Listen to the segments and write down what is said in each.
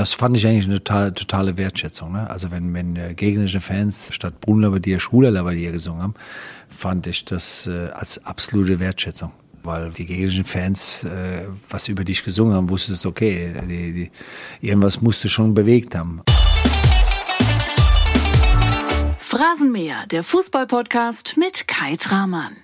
das fand ich eigentlich eine totale, totale Wertschätzung. Ne? Also wenn, wenn äh, gegnerische Fans statt Bruno Labbadia Schwuler Labbadia gesungen haben, fand ich das äh, als absolute Wertschätzung. Weil die gegnerischen Fans äh, was über dich gesungen haben, wusstest okay, die, die, irgendwas musst du schon bewegt haben. Phrasenmäher, der Fußballpodcast mit Kai Tramann.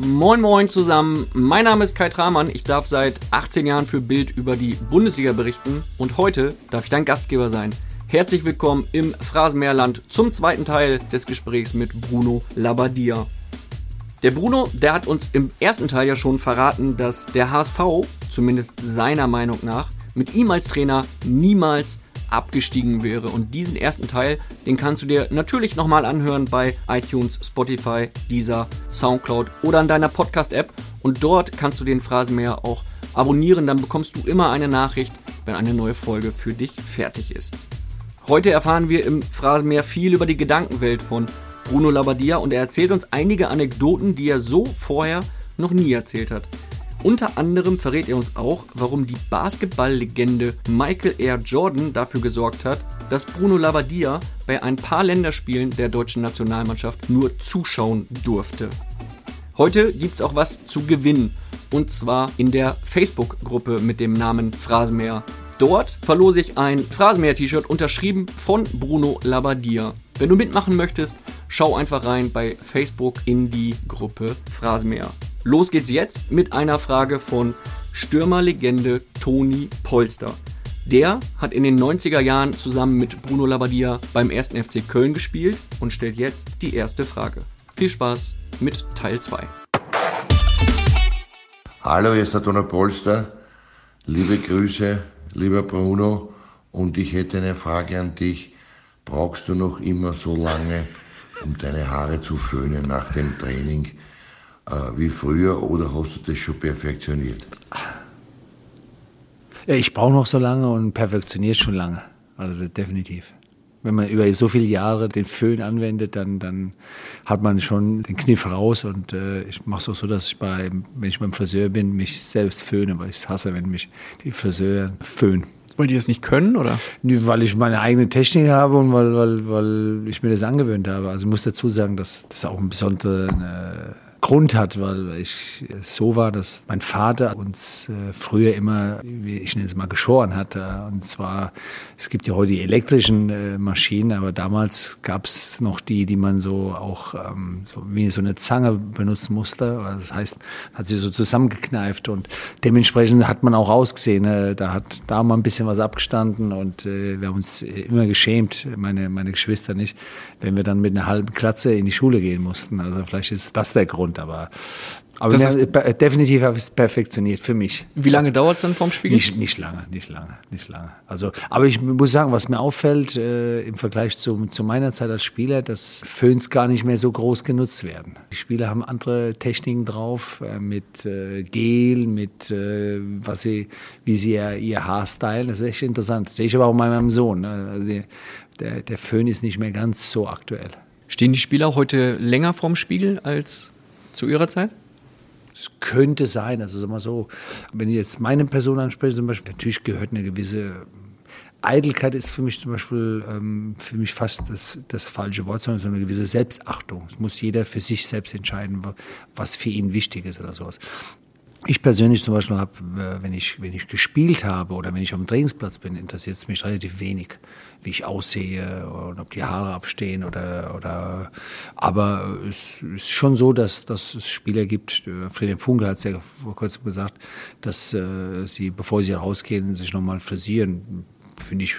Moin Moin zusammen, mein Name ist Kai Tramann. Ich darf seit 18 Jahren für Bild über die Bundesliga berichten und heute darf ich dein Gastgeber sein. Herzlich willkommen im Phrasenmeerland zum zweiten Teil des Gesprächs mit Bruno Labbadia. Der Bruno, der hat uns im ersten Teil ja schon verraten, dass der HSV, zumindest seiner Meinung nach, mit ihm als Trainer niemals abgestiegen wäre. Und diesen ersten Teil, den kannst du dir natürlich nochmal anhören bei iTunes, Spotify, Deezer, Soundcloud oder an deiner Podcast-App. Und dort kannst du den Phrasenmäher auch abonnieren. Dann bekommst du immer eine Nachricht, wenn eine neue Folge für dich fertig ist. Heute erfahren wir im Phrasenmäher viel über die Gedankenwelt von Bruno Labbadia und er erzählt uns einige Anekdoten, die er so vorher noch nie erzählt hat. Unter anderem verrät er uns auch, warum die Basketballlegende Michael R. Jordan dafür gesorgt hat, dass Bruno Labbadia bei ein paar Länderspielen der deutschen Nationalmannschaft nur zuschauen durfte. Heute gibt's auch was zu gewinnen. Und zwar in der Facebook-Gruppe mit dem Namen Phrasenmäher. Dort verlose ich ein Phrasenmäher-T-Shirt unterschrieben von Bruno Labbadia. Wenn du mitmachen möchtest, schau einfach rein bei Facebook in die Gruppe Phrasenmäher. Los geht's jetzt mit einer Frage von Stürmerlegende Toni Polster. Der hat in den 90er Jahren zusammen mit Bruno Labbadia beim 1. FC Köln gespielt und stellt jetzt die erste Frage. Viel Spaß mit Teil 2. Hallo, hier ist der Toni Polster. Liebe Grüße, lieber Bruno. Und ich hätte eine Frage an dich. Brauchst du noch immer so lange, um deine Haare zu föhnen nach dem Training? äh, wie früher oder hast du das schon perfektioniert? Ja, ich brauche noch so lange und perfektioniert schon lange. Also definitiv. Wenn man über so viele Jahre den Föhn anwendet, dann, dann hat man schon den Kniff raus. Und äh, ich mache es auch so, dass ich bei, wenn ich beim Friseur bin, mich selbst föhne, weil ich hasse, wenn mich die Friseur föhnen. Weil die das nicht können, oder? Weil ich meine eigene Technik habe und weil, weil, weil ich mir das angewöhnt habe. Also ich muss dazu sagen, dass das auch ein besonderer Grund hat, weil ich so war, dass mein Vater uns äh, früher immer, wie ich nenne es mal, geschoren hat. Und zwar, es gibt ja heute die elektrischen äh, Maschinen, aber damals gab es noch die, die man so auch ähm, so wie so eine Zange benutzen musste. Das heißt, hat sie so zusammengekneift und dementsprechend hat man auch ausgesehen. Da hat da mal ein bisschen was abgestanden und äh, wir haben uns immer geschämt, meine, meine Geschwister nicht, wenn wir dann mit einer halben Klatze in die Schule gehen mussten. Also vielleicht ist das der Grund und aber aber das heißt, definitiv habe ich es perfektioniert für mich. Wie lange dauert es dann vom Spiel? Nicht, nicht lange, nicht lange, nicht lange. Also, aber ich muss sagen, was mir auffällt äh, im Vergleich zu, zu meiner Zeit als Spieler, dass Föhns gar nicht mehr so groß genutzt werden. Die Spieler haben andere Techniken drauf, äh, mit äh, Gel, mit äh, was sie, wie sie ihr, ihr Haar stylen. Das ist echt interessant. Das sehe ich aber auch bei meinem Sohn. Ne? Also die, der, der Föhn ist nicht mehr ganz so aktuell. Stehen die Spieler heute länger vorm Spiegel als zu Ihrer Zeit? Es könnte sein, also sagen wir so, wenn ich jetzt meine Person anspreche, zum Beispiel, natürlich gehört eine gewisse Eitelkeit ist für mich zum Beispiel ähm, für mich fast das, das falsche Wort, sondern so eine gewisse Selbstachtung. Es muss jeder für sich selbst entscheiden, was für ihn wichtig ist oder sowas. Ich persönlich zum Beispiel habe, äh, wenn ich, wenn ich gespielt habe oder wenn ich auf dem Trainingsplatz bin, interessiert es mich relativ wenig, wie ich aussehe und ob die Haare abstehen oder, oder aber es ist schon so, dass, dass es Spieler gibt, äh, Friedrich Funkel hat es ja vor kurzem gesagt, dass äh, sie, bevor sie rausgehen, sich nochmal frisieren. Finde ich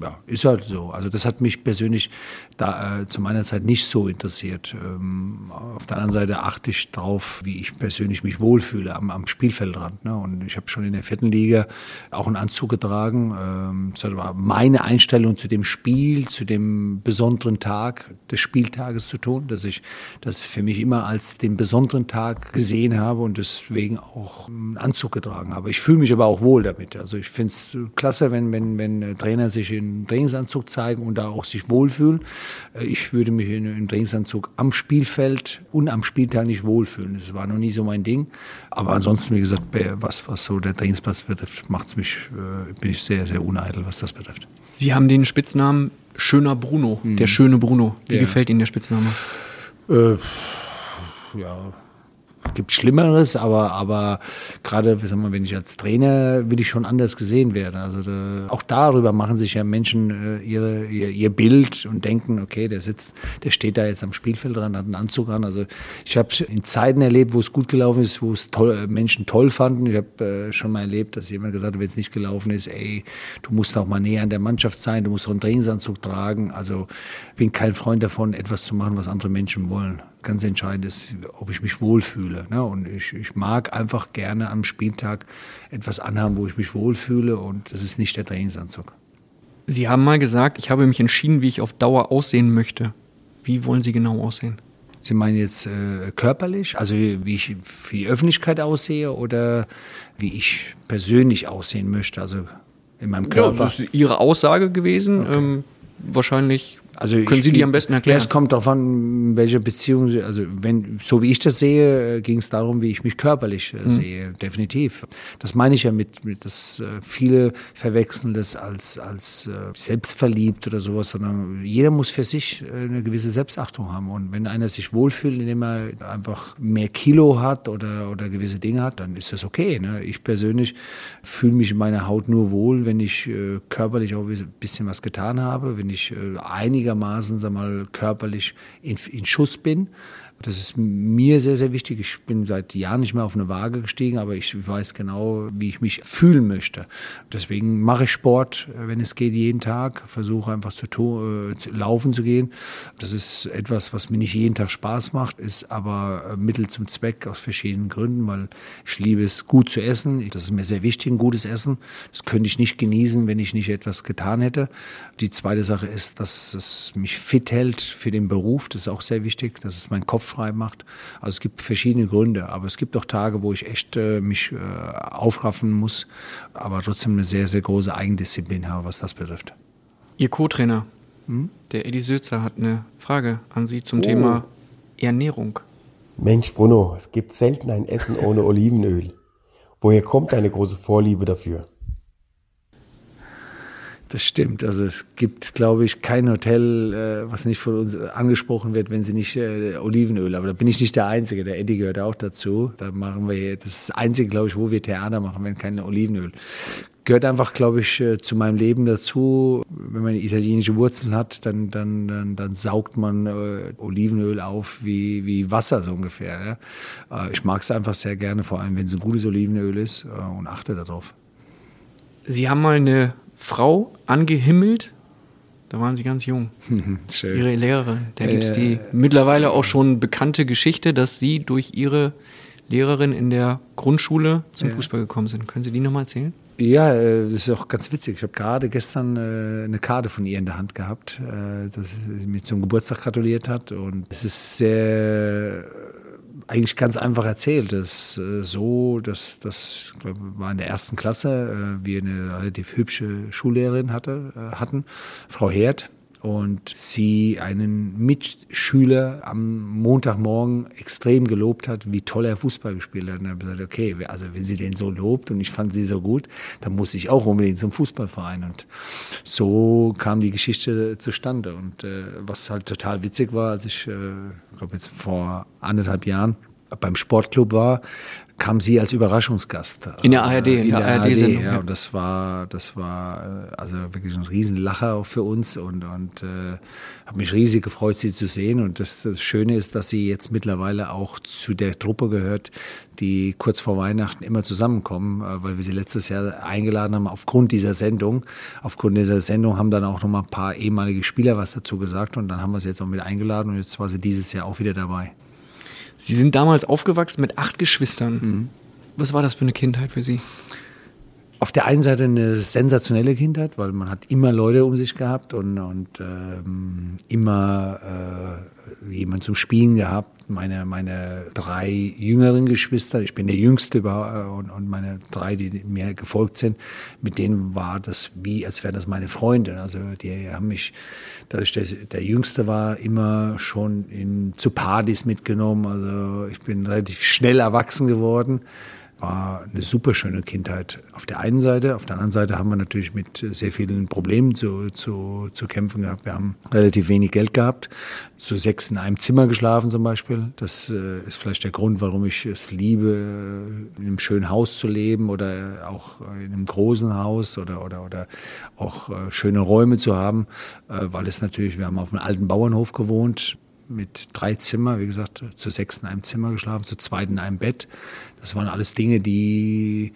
ja, ist halt so. Also das hat mich persönlich da äh, zu meiner Zeit nicht so interessiert. Ähm, auf der anderen Seite achte ich darauf, wie ich persönlich mich wohlfühle am, am Spielfeldrand. Ne? Und ich habe schon in der vierten Liga auch einen Anzug getragen. Ähm, das war meine Einstellung zu dem Spiel, zu dem besonderen Tag des Spieltages zu tun, dass ich das für mich immer als den besonderen Tag gesehen habe und deswegen auch einen Anzug getragen habe. Ich fühle mich aber auch wohl damit. Also ich finde es klasse, wenn, wenn, wenn Trainer sich in den Trainingsanzug zeigen und da auch sich wohlfühlen. Äh, ich würde mich in, im Trainingsanzug am Spielfeld und am Spieltag nicht wohlfühlen. Das war noch nie so mein Ding. Aber ansonsten, wie gesagt, was, was so der Trainingsplatz betrifft, macht's mich, äh, bin ich sehr, sehr uneitel, was das betrifft. Sie haben den Spitznamen Schöner Bruno, mhm. der schöne Bruno. Wie ja. gefällt Ihnen der Spitzname? Äh, ja, gibt Schlimmeres, aber, aber gerade, sagen wir, wenn ich als Trainer, will ich schon anders gesehen werden. Also da, auch darüber machen sich ja Menschen äh, ihre, ihr, ihr Bild und denken, okay, der sitzt, der steht da jetzt am Spielfeld dran, hat einen Anzug an. Also ich habe in Zeiten erlebt, wo es gut gelaufen ist, wo es toll, Menschen toll fanden. Ich habe äh, schon mal erlebt, dass jemand gesagt hat, wenn es nicht gelaufen ist, ey, du musst auch mal näher an der Mannschaft sein, du musst auch einen Trainingsanzug tragen. Also bin kein Freund davon, etwas zu machen, was andere Menschen wollen ganz entscheidend ist, ob ich mich wohlfühle. Ne? Und ich, ich mag einfach gerne am Spieltag etwas anhaben, wo ich mich wohlfühle und das ist nicht der Trainingsanzug. Sie haben mal gesagt, ich habe mich entschieden, wie ich auf Dauer aussehen möchte. Wie wollen Sie genau aussehen? Sie meinen jetzt äh, körperlich, also wie, wie ich für die Öffentlichkeit aussehe oder wie ich persönlich aussehen möchte, also in meinem Körper? Ja, das ist Ihre Aussage gewesen. Okay. Ähm, wahrscheinlich also Können ich, Sie die am besten erklären? Es kommt darauf an, welche Beziehung, also wenn, so wie ich das sehe, äh, ging es darum, wie ich mich körperlich mhm. sehe, definitiv. Das meine ich ja mit, mit dass äh, viele verwechseln das als, als selbstverliebt oder sowas, sondern jeder muss für sich eine gewisse Selbstachtung haben. Und wenn einer sich wohlfühlt, indem er einfach mehr Kilo hat oder, oder gewisse Dinge hat, dann ist das okay. Ne? Ich persönlich fühle mich in meiner Haut nur wohl, wenn ich äh, körperlich auch ein bisschen was getan habe, wenn ich äh, einige einigermaßen sag mal, körperlich in, in Schuss bin. Das ist mir sehr, sehr wichtig. Ich bin seit Jahren nicht mehr auf eine Waage gestiegen, aber ich weiß genau, wie ich mich fühlen möchte. Deswegen mache ich Sport, wenn es geht, jeden Tag. Versuche einfach zu, äh, zu laufen zu gehen. Das ist etwas, was mir nicht jeden Tag Spaß macht, ist aber äh, Mittel zum Zweck aus verschiedenen Gründen, weil ich liebe es, gut zu essen. Das ist mir sehr wichtig, ein gutes Essen. Das könnte ich nicht genießen, wenn ich nicht etwas getan hätte. Die zweite Sache ist, dass es mich fit hält für den Beruf. Das ist auch sehr wichtig, dass es meinen Kopf frei macht. Also es gibt verschiedene Gründe, aber es gibt auch Tage, wo ich echt äh, mich äh, aufraffen muss, aber trotzdem eine sehr, sehr große Eigendisziplin habe, was das betrifft. Ihr Co-Trainer, hm? der Eddie Sözer, hat eine Frage an Sie zum oh. Thema Ernährung. Mensch, Bruno, es gibt selten ein Essen ohne Olivenöl. Woher kommt deine große Vorliebe dafür? Das stimmt. Also es gibt, glaube ich, kein Hotel, äh, was nicht von uns angesprochen wird, wenn sie nicht äh, Olivenöl. Aber da bin ich nicht der Einzige. Der Eddie gehört auch dazu. Da machen wir, das ist das Einzige, glaube ich, wo wir Theater machen, wenn kein Olivenöl. Gehört einfach, glaube ich, äh, zu meinem Leben dazu. Wenn man italienische Wurzeln hat, dann, dann, dann, dann saugt man Olivenöl auf wie, wie Wasser so ungefähr. Äh, ich mag es einfach sehr gerne, vor allem wenn es ein gutes Olivenöl ist und achte darauf. Sie haben mal eine Frau angehimmelt. Da waren sie ganz jung. Schön. Ihre Lehrerin. Da gibt es äh, die mittlerweile auch schon bekannte Geschichte, dass sie durch ihre Lehrerin in der Grundschule zum ja. Fußball gekommen sind. Können Sie die nochmal erzählen? Ja, äh, das ist auch ganz witzig. Ich habe gerade gestern äh, eine Karte von ihr in der Hand gehabt, äh, dass sie mir zum Geburtstag gratuliert hat. Und es ist sehr eigentlich ganz einfach erzählt. Das äh, so, dass das war in der ersten Klasse, äh, wir eine relativ hübsche Schullehrerin hatte, äh, hatten, Frau Herd, und sie einen Mitschüler am Montagmorgen extrem gelobt hat, wie toll er Fußball gespielt hat. Und dann habe ich gesagt, okay, also wenn sie den so lobt und ich fand sie so gut, dann muss ich auch unbedingt zum Fußballverein. Und so kam die Geschichte zustande. Und äh, was halt total witzig war, als ich, äh, glaube jetzt vor anderthalb Jahren beim Sportclub war, kam sie als Überraschungsgast. In der ARD, in, in der, der ARD, ARD ja. Und das war, das war äh, also wirklich ein Riesenlacher auch für uns und, und äh, habe mich riesig gefreut, sie zu sehen. Und das, das Schöne ist, dass sie jetzt mittlerweile auch zu der Truppe gehört, die kurz vor Weihnachten immer zusammenkommen, äh, weil wir sie letztes Jahr eingeladen haben aufgrund dieser Sendung. Aufgrund dieser Sendung haben dann auch noch mal ein paar ehemalige Spieler was dazu gesagt und dann haben wir sie jetzt auch mit eingeladen und jetzt war sie dieses Jahr auch wieder dabei. Sie sind damals aufgewachsen mit acht Geschwistern. Mhm. Was war das für eine Kindheit für Sie? Auf der einen Seite eine sensationelle Kindheit, weil man hat immer Leute um sich gehabt und, und ähm, immer äh, jemand zum Spielen gehabt. meine, meine drei jüngeren Geschwister, ich bin der Jüngste über, und, und meine drei, die mir gefolgt sind, mit denen war das wie, als wären das meine Freunde. Also die haben mich, dadurch, dass ich der Jüngste war, immer schon in, zu Partys mitgenommen. Also ich bin relativ schnell erwachsen geworden war eine super schöne Kindheit auf der einen Seite. Auf der anderen Seite haben wir natürlich mit sehr vielen Problemen zu, zu, zu kämpfen gehabt. Wir haben relativ wenig Geld gehabt, zu sechs in einem Zimmer geschlafen zum Beispiel. Das äh, ist vielleicht der Grund, warum ich es liebe, in einem schönen Haus zu leben oder auch in einem großen Haus oder, oder, oder auch äh, schöne Räume zu haben, äh, weil es natürlich, wir haben auf einem alten Bauernhof gewohnt, mit drei Zimmer, wie gesagt, zu sechs in einem Zimmer geschlafen, zu zweit in einem Bett. Das waren alles Dinge, die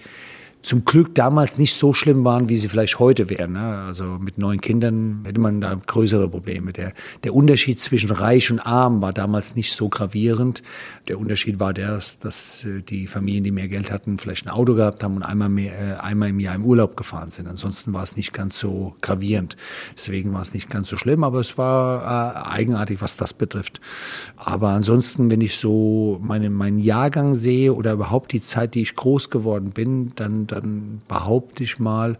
zum Glück damals nicht so schlimm waren, wie sie vielleicht heute wären. Ne? Also mit neun Kindern hätte man da größere Probleme. Der, der Unterschied zwischen reich und arm war damals nicht so gravierend. Der Unterschied war der, dass äh, die Familien, die mehr Geld hatten, vielleicht ein Auto gehabt haben und einmal, mehr, äh, einmal im Jahr im Urlaub gefahren sind. Ansonsten war es nicht ganz so gravierend. Deswegen war es nicht ganz so schlimm, aber es war äh, eigenartig, was das betrifft. Aber ansonsten, wenn ich so meine, meinen Jahrgang sehe oder überhaupt die Zeit, die ich groß geworden bin, dann dann behaupte ich mal,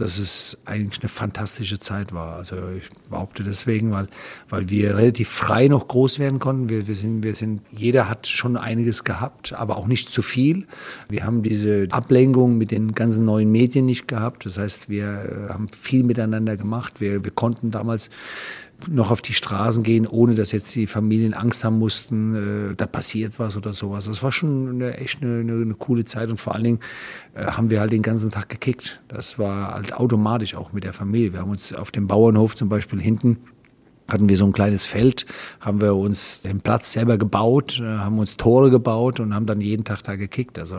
dass es eigentlich eine fantastische Zeit war. Also ich behaupte deswegen, weil, weil wir relativ frei noch groß werden konnten. Wir, wir, sind, wir sind, jeder hat schon einiges gehabt, aber auch nicht zu viel. Wir haben diese Ablenkung mit den ganzen neuen Medien nicht gehabt. Das heißt, wir äh, haben viel miteinander gemacht. Wir, wir konnten damals noch auf die Straßen gehen, ohne dass jetzt die Familien Angst haben mussten, äh, da passiert was oder sowas. Das war schon eine, echt eine, eine, eine coole Zeit und vor allen Dingen äh, haben wir halt den ganzen Tag gekickt. Das war halt automatisch auch mit der Familie. Wir haben uns auf dem Bauernhof zum Beispiel hinten hatten wir so ein kleines Feld, haben wir uns den Platz selber gebaut, äh, haben uns Tore gebaut und haben dann jeden Tag da gekickt. Also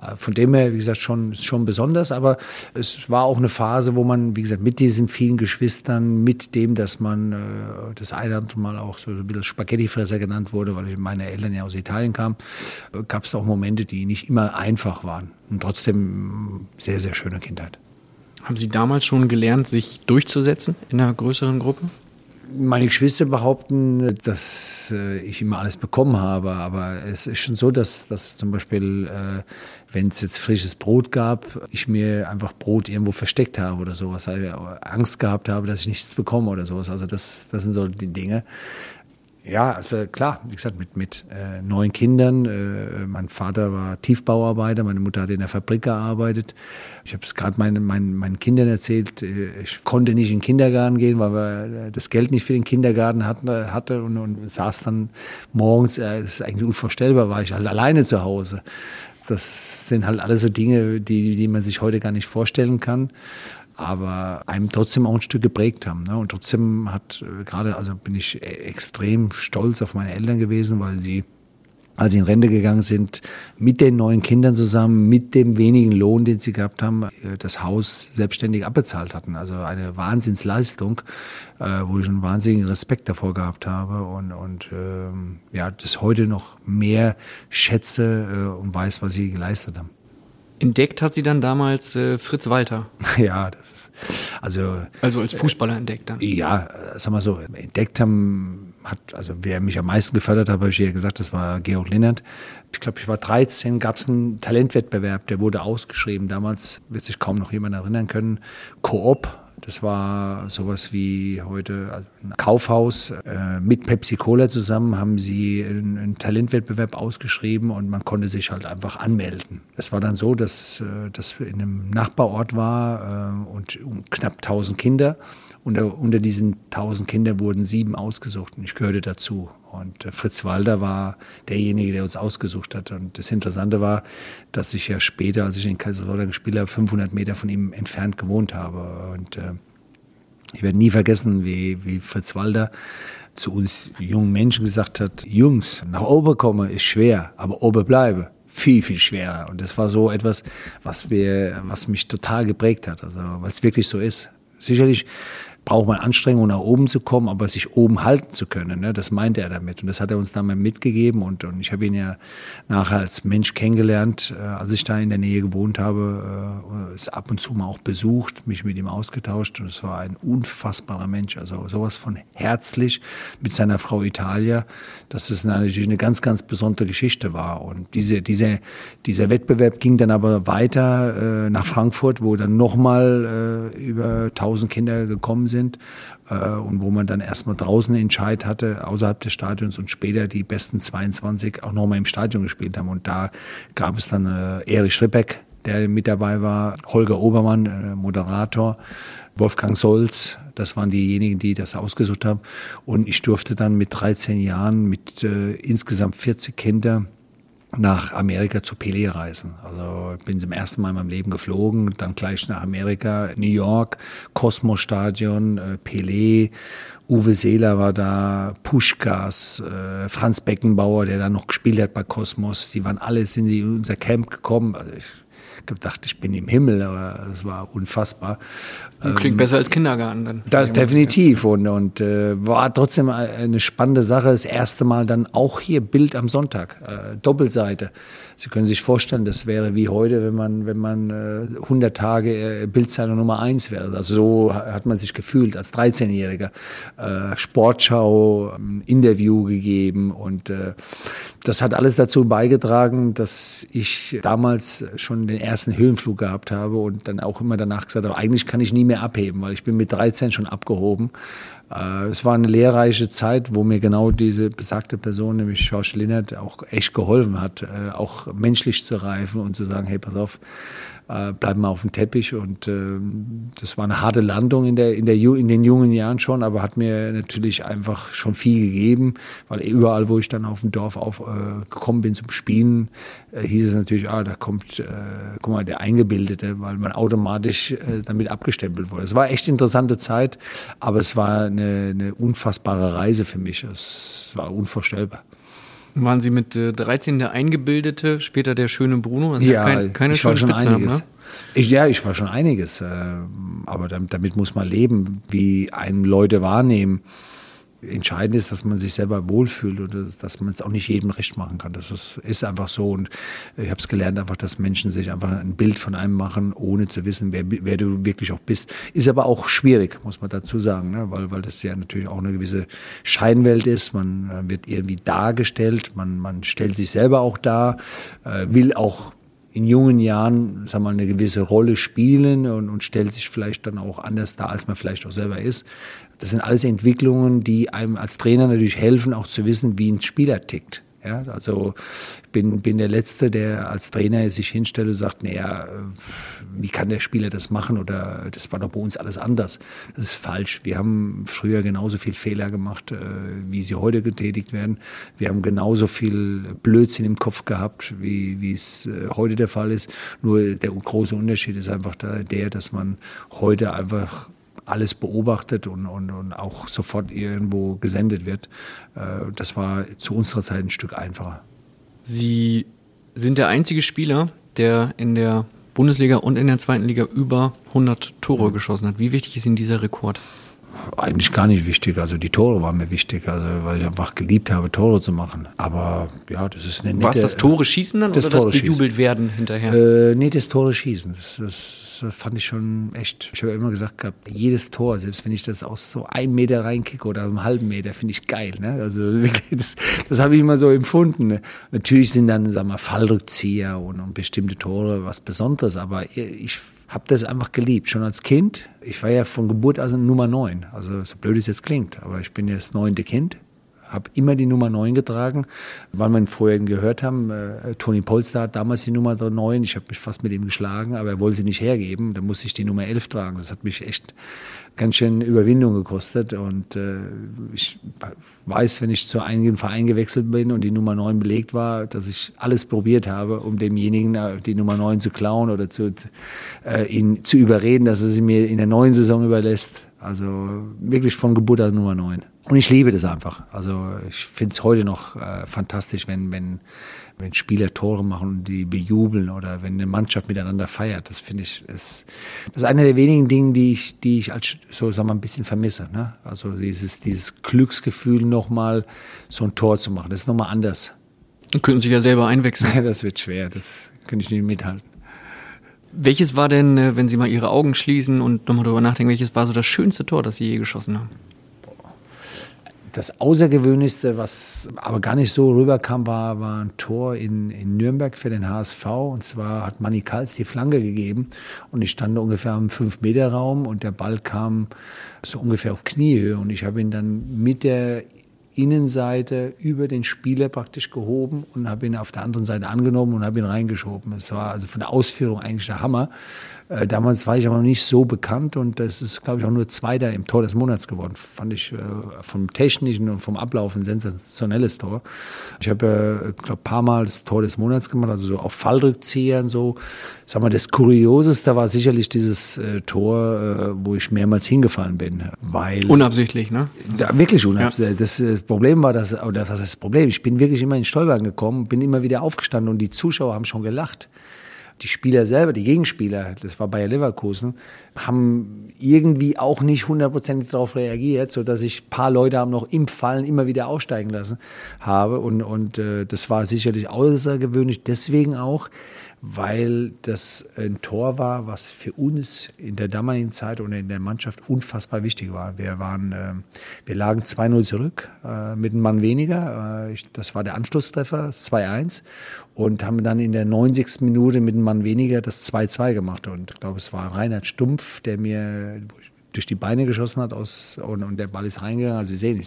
äh, von dem her, wie gesagt, schon, schon besonders, aber es war auch eine Phase, wo man, wie gesagt, mit diesen vielen Geschwistern, mit dem, dass man äh, das eine oder andere Mal auch so ein bisschen Spaghettifresser genannt wurde, weil meine Eltern ja aus Italien kamen, gab es auch Momente, die nicht immer einfach waren und trotzdem sehr, sehr schöne Kindheit. Haben Sie damals schon gelernt, sich durchzusetzen in einer größeren Gruppe? Meine Geschwister behaupten, dass äh, ich immer alles bekommen habe, aber es ist schon so, dass, dass zum Beispiel, äh, wenn es jetzt frisches Brot gab, ich mir einfach Brot irgendwo versteckt habe oder sowas, also Angst gehabt habe, dass ich nichts bekomme oder sowas. Also das, das sind so die Dinge. Ja, also klar, wie gesagt, mit, mit äh, neun Kindern. Äh, mein Vater war Tiefbauarbeiter, meine Mutter hat in der Fabrik gearbeitet. Ich habe es gerade meinen, meinen, meinen Kindern erzählt, äh, ich konnte nicht in den Kindergarten gehen, weil wir das Geld nicht für den Kindergarten hatten, hatte und, und saß dann morgens, äh, das ist eigentlich unvorstellbar, war ich halt alleine zu Hause. Das sind halt alles so Dinge, die, die man sich heute gar nicht vorstellen kann aber einem trotzdem auch ein Stück geprägt haben. Ne? Und trotzdem hat äh, gerade, also bin ich e-, extrem stolz auf meine Eltern gewesen, weil sie als sie in Rente gegangen sind, mit den neuen Kindern zusammen, mit dem wenigen Lohn, den sie gehabt haben, äh, das Haus selbstständig abbezahlt hatten. Also eine Wahnsinnsleistung, äh, wo ich einen wahnsinnigen Respekt davor gehabt habe und, und ähm, ja, das heute noch mehr schätze äh, und weiß, was sie geleistet haben. Entdeckt hat sie dann damals äh, Fritz Walter. Ja, das ist also. Also als Fußballer äh, entdeckt dann. Ja, sag mal so, entdeckt haben hat, also wer mich am meisten gefördert hat, habe ich ja gesagt, das war Georg Linnert. Ich glaube, ich war 13, gab es einen Talentwettbewerb, der wurde ausgeschrieben. Damals wird sich kaum noch jemand erinnern können. Coop das war sowas wie heute also ein Kaufhaus. Äh, mit Pepsi Cola zusammen haben sie einen, Talentwettbewerb ausgeschrieben und man konnte sich halt einfach anmelden. Es war dann so, dass äh, das in einem Nachbarort war äh, und um knapp 1000 Kinder. Unter, unter diesen 1000 Kindern wurden sieben ausgesucht und ich gehörte dazu. Und äh, Fritz Walder war derjenige, der uns ausgesucht hat. Und das Interessante war, dass ich ja später, als ich in Kaiserslautern gespielt habe, 500 Meter von ihm entfernt gewohnt habe. Und äh, ich werde nie vergessen, wie, wie Fritz Walder zu uns jungen Menschen gesagt hat, Jungs, nach oben kommen ist schwer, aber oben bleiben viel, viel schwerer. Und das war so etwas, was, wir, was mich total geprägt hat, also weil es wirklich so ist. Sicherlich braucht man Anstrengung, nach oben zu kommen, aber sich oben halten zu können. Ne? Das meinte er damit. Und das hat er uns damals mitgegeben. Und, und ich habe ihn ja nachher als Mensch kennengelernt, äh, als ich da in der Nähe gewohnt habe, äh, ist ab und zu mal auch besucht, mich mit ihm ausgetauscht. Und es war ein unfassbarer Mensch. Also sowas von herzlich mit seiner Frau Italia, dass es natürlich eine ganz, ganz besondere Geschichte war. Und diese, diese, dieser Wettbewerb ging dann aber weiter äh, nach Frankfurt, wo dann nochmal äh, über 1000 Kinder gekommen sind äh, und wo man dann erstmal draußen einen Entscheid hatte, außerhalb des Stadions und später die besten 22 auch nochmal im Stadion gespielt haben. Und da gab es dann äh, Erich Ribbeck, der mit dabei war, Holger Obermann, äh, Moderator, Wolfgang Solz, das waren diejenigen, die das ausgesucht haben. Und ich durfte dann mit 13 Jahren mit äh, insgesamt 40 Kindern nach Amerika zu Pelé reisen. Also bin zum ersten Mal in meinem Leben geflogen, dann gleich nach Amerika, New York, Cosmos Stadion, äh, Pelé, Uwe Seeler war da, Puschkas, äh, Franz Beckenbauer, der da noch gespielt hat bei Cosmos. Die waren alle, sind sie in unser Camp gekommen. Also ich, gedacht, ich bin im Himmel, aber es war unfassbar. klingt ähm, besser als Kindergarten dann. Da, definitiv und, und äh, war trotzdem eine spannende Sache. Das erste Mal dann auch hier Bild am Sonntag, äh, Doppelseite. Sie können sich vorstellen, das wäre wie heute, wenn man, wenn man äh, 100 Tage äh, Bildzeitung Nummer eins wäre. Also so hat man sich gefühlt als 13-Jähriger. Äh, Sportschau, ähm, Interview gegeben und äh, das hat alles dazu beigetragen, dass ich damals schon den ersten Höhenflug gehabt habe und dann auch immer danach gesagt habe, eigentlich kann ich nie mehr abheben, weil ich bin mit 13 schon abgehoben. Äh, es war eine lehrreiche Zeit, wo mir genau diese besagte Person, nämlich George Linnert, auch echt geholfen hat, äh, auch menschlich zu reifen und zu sagen, hey, pass auf, äh, bleiben wir auf dem Teppich. Und äh, das war eine harte Landung in, der, in, der, in den jungen Jahren schon, aber hat mir natürlich einfach schon viel gegeben, weil überall, wo ich dann auf dem Dorf auf, äh, gekommen bin zum Spielen, äh, hieß es natürlich, ah, da kommt, äh, guck mal, der Eingebildete, weil man automatisch damit abgestempelt wurde. Es war echt interessante Zeit, aber es war eine, eine unfassbare Reise für mich. Es war unvorstellbar. Waren Sie mit äh, 13 der Eingebildete, später der schöne Bruno? Das ja, kein, keine ich war schon einiges. Ne? Ich, ja, ich war schon einiges. Äh, aber damit, damit, muss man leben, wie einen Leute wahrnehmen entscheidend ist, dass man sich selber wohlfühlt und dass man es auch nicht jedem recht machen kann. Das ist, ist einfach so. Und ich habe es gelernt, einfach, dass Menschen sich einfach ein Bild von einem machen, ohne zu wissen, wer, wer du wirklich auch bist. Ist aber auch schwierig, muss man dazu sagen, ne? weil, weil das ja natürlich auch eine gewisse Scheinwelt ist. Man wird irgendwie dargestellt, man, man stellt sich selber auch dar, äh, will auch in jungen Jahren wir mal, eine gewisse Rolle spielen und, und stellt sich vielleicht dann auch anders dar, als man vielleicht auch selber ist. Das sind alles Entwicklungen, die einem als Trainer natürlich helfen, auch zu wissen, wie ein Spieler tickt. Ja, also ich bin, bin der Letzte, der als Trainer sich hinstellt und sagt, naja, wie kann der Spieler das machen oder das war doch bei uns alles anders. Das ist falsch. Wir haben früher genauso viel Fehler gemacht, äh, wie sie heute getätigt werden. Wir haben genauso viel Blödsinn im Kopf gehabt, wie, wie es äh, heute der Fall ist. Nur der große Unterschied ist einfach der, dass man heute einfach alles beobachtet und, und, und auch sofort irgendwo gesendet wird. Äh, das war zu unserer Zeit ein Stück einfacher. Sie sind der einzige Spieler, der in der Bundesliga und in der zweiten Liga über 100 Tore geschossen hat. Wie wichtig ist Ihnen dieser Rekord? Eigentlich gar nicht wichtig. Also die Tore waren mir wichtig, also weil ich einfach geliebt habe, Tore zu machen. Aber ja, das ist eine nette... War es das Tore schießen dann das oder Tore das bejubelt werden hinterher? Äh, nee, das Tore schießen. Das, das fand ich schon echt. Ich habe immer gesagt gehabt, jedes Tor, selbst wenn ich das aus so einem Meter reinkicke oder einem halben Meter, finde ich geil. Ne? Also wirklich, das, das habe ich immer so empfunden. Ne? Natürlich sind dann, sagen wir, Fallrückzieher und, und bestimmte Tore was Besonderes, aber ich habe das einfach geliebt. Schon als Kind. Ich war ja von Geburt an Nummer 9. Also so blöd es jetzt klingt, aber ich bin das neunte Kind habe immer die Nummer 9 getragen, weil wir ihn vorher gehört haben. Äh, Toni Polster hat damals die Nummer 9. Ich habe mich fast mit ihm geschlagen, aber er wollte sie nicht hergeben. Da musste ich die Nummer 11 tragen. Das hat mich echt ganz schön Überwindung gekostet. Und äh, ich weiß, wenn ich zu einigen Verein gewechselt bin und die Nummer 9 belegt war, dass ich alles probiert habe, um demjenigen äh, die Nummer 9 zu klauen oder zu, äh, ihn zu überreden, dass er sie mir in der neuen Saison überlässt. Also wirklich von Geburt an Nummer 9. Und ich liebe das einfach. Also ich finde es heute noch äh, fantastisch, wenn, wenn, wenn Spieler Tore machen und die bejubeln oder wenn eine Mannschaft miteinander feiert. Das finde ich, ist, das ist einer der wenigen Dinge, die ich, die ich als so sagen wir, ein bisschen vermisse. Ne? Also dieses, dieses Glücksgefühl nochmal so ein Tor zu machen. Das ist nochmal anders. Und könnten sich ja selber einwechseln. Das wird schwer, das könnte ich nicht mithalten. Welches war denn, äh, wenn Sie mal Ihre Augen schließen und nochmal darüber nachdenken, welches war so das schönste Tor, das Sie je geschossen haben? Das Außergewöhnlichste, was aber gar nicht so rüberkam, war, war ein Tor in, in Nürnberg für den HSV. Und zwar hat Manny Kals die Flanke gegeben und ich stand ungefähr im 5-Meter-Raum und der Ball kam so ungefähr auf Kniehöhe und ich habe ihn dann mit der Innenseite über den Spieler praktisch gehoben und habe ihn auf der anderen Seite angenommen und habe ihn reingeschoben. Es war also von der Ausführung eigentlich der Hammer. Äh, damals war ich aber noch nicht so bekannt und das ist, glaube ich, auch nur Zweiter im Tor des Monats geworden. Fand ich äh, vom Technischen und vom Ablauf ein sensationelles Tor. Ich habe, äh, glaube ein paar Mal das Tor des Monats gemacht, also so auf Fallrückziehern so. Sag mal, das Kurioseste war sicherlich dieses äh, Tor, äh, wo ich mehrmals hingefallen bin. Weil, Unabsichtlich, ne? ja, wirklich unabsichtlich. Das äh, Problem war, dass, oder was ist das Problem? Ich bin wirklich immer in Stolpern gekommen, bin immer wieder aufgestanden und die Zuschauer haben schon gelacht die Spieler selber, die Gegenspieler, das war Bayer Leverkusen, haben irgendwie auch nicht hundertprozentig darauf reagiert, so dass ich ein paar Leute haben noch im Fallen immer wieder aussteigen lassen habe und, und äh, das war sicherlich außergewöhnlich deswegen auch, weil das ein Tor war, was für uns in der damaligen Zeit und in der Mannschaft unfassbar wichtig war. Wir waren, äh, wir lagen 2-0 zurück äh, mit einem Mann weniger. Äh, ich, das war der Anschlusstreffer, 2-1 und haben dann in der 90. Minute mit einem Mann weniger das 2-2 gemacht. Und ich glaube, es war Reinhard Stumpf, der mir durch die Beine geschossen hat aus, und, und der Ball ist reingegangen. Also Sie sehen,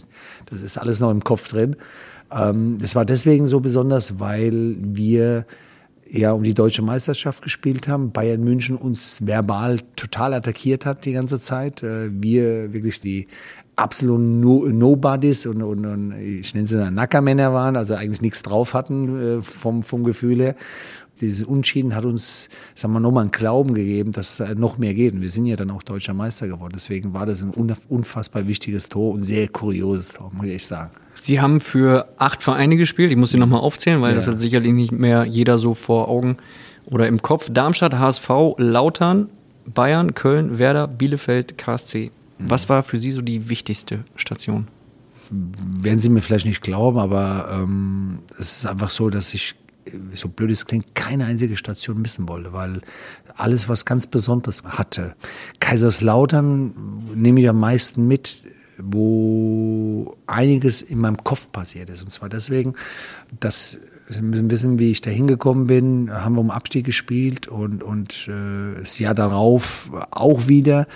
das ist alles noch im Kopf drin. Ähm, das war deswegen so besonders, weil wir ja um die deutsche Meisterschaft gespielt haben. Bayern München uns verbal total attackiert hat die ganze Zeit. Äh, wir wirklich die absoluten no Nobodies und, und, und ich nenne sie Nackermänner waren, also eigentlich nichts drauf hatten äh, vom, vom Gefühl her. Dieses Unschieden hat uns, sagen wir, nochmal einen Glauben gegeben, dass da noch mehr geht. Und wir sind ja dann auch deutscher Meister geworden. Deswegen war das ein unfassbar wichtiges Tor und sehr kurioses Tor, muss ich sagen. Sie haben für acht Vereine gespielt. Ich muss sie nochmal aufzählen, weil ja. das hat sicherlich nicht mehr jeder so vor Augen oder im Kopf. Darmstadt, HSV, Lautern, Bayern, Köln, Werder, Bielefeld, KSC. Was war für Sie so die wichtigste Station? Werden Sie mir vielleicht nicht glauben, aber ähm, es ist einfach so, dass ich, so blöd es klingt, keine einzige Station missen wollte, weil alles was ganz Besonderes hatte. Kaiserslautern nehme ich am meisten mit, wo einiges in meinem Kopf passiert ist. Und zwar deswegen, dass Sie müssen wissen, wie ich da hingekommen bin. Haben wir um Abstieg gespielt und, und äh, das Jahr darauf auch wieder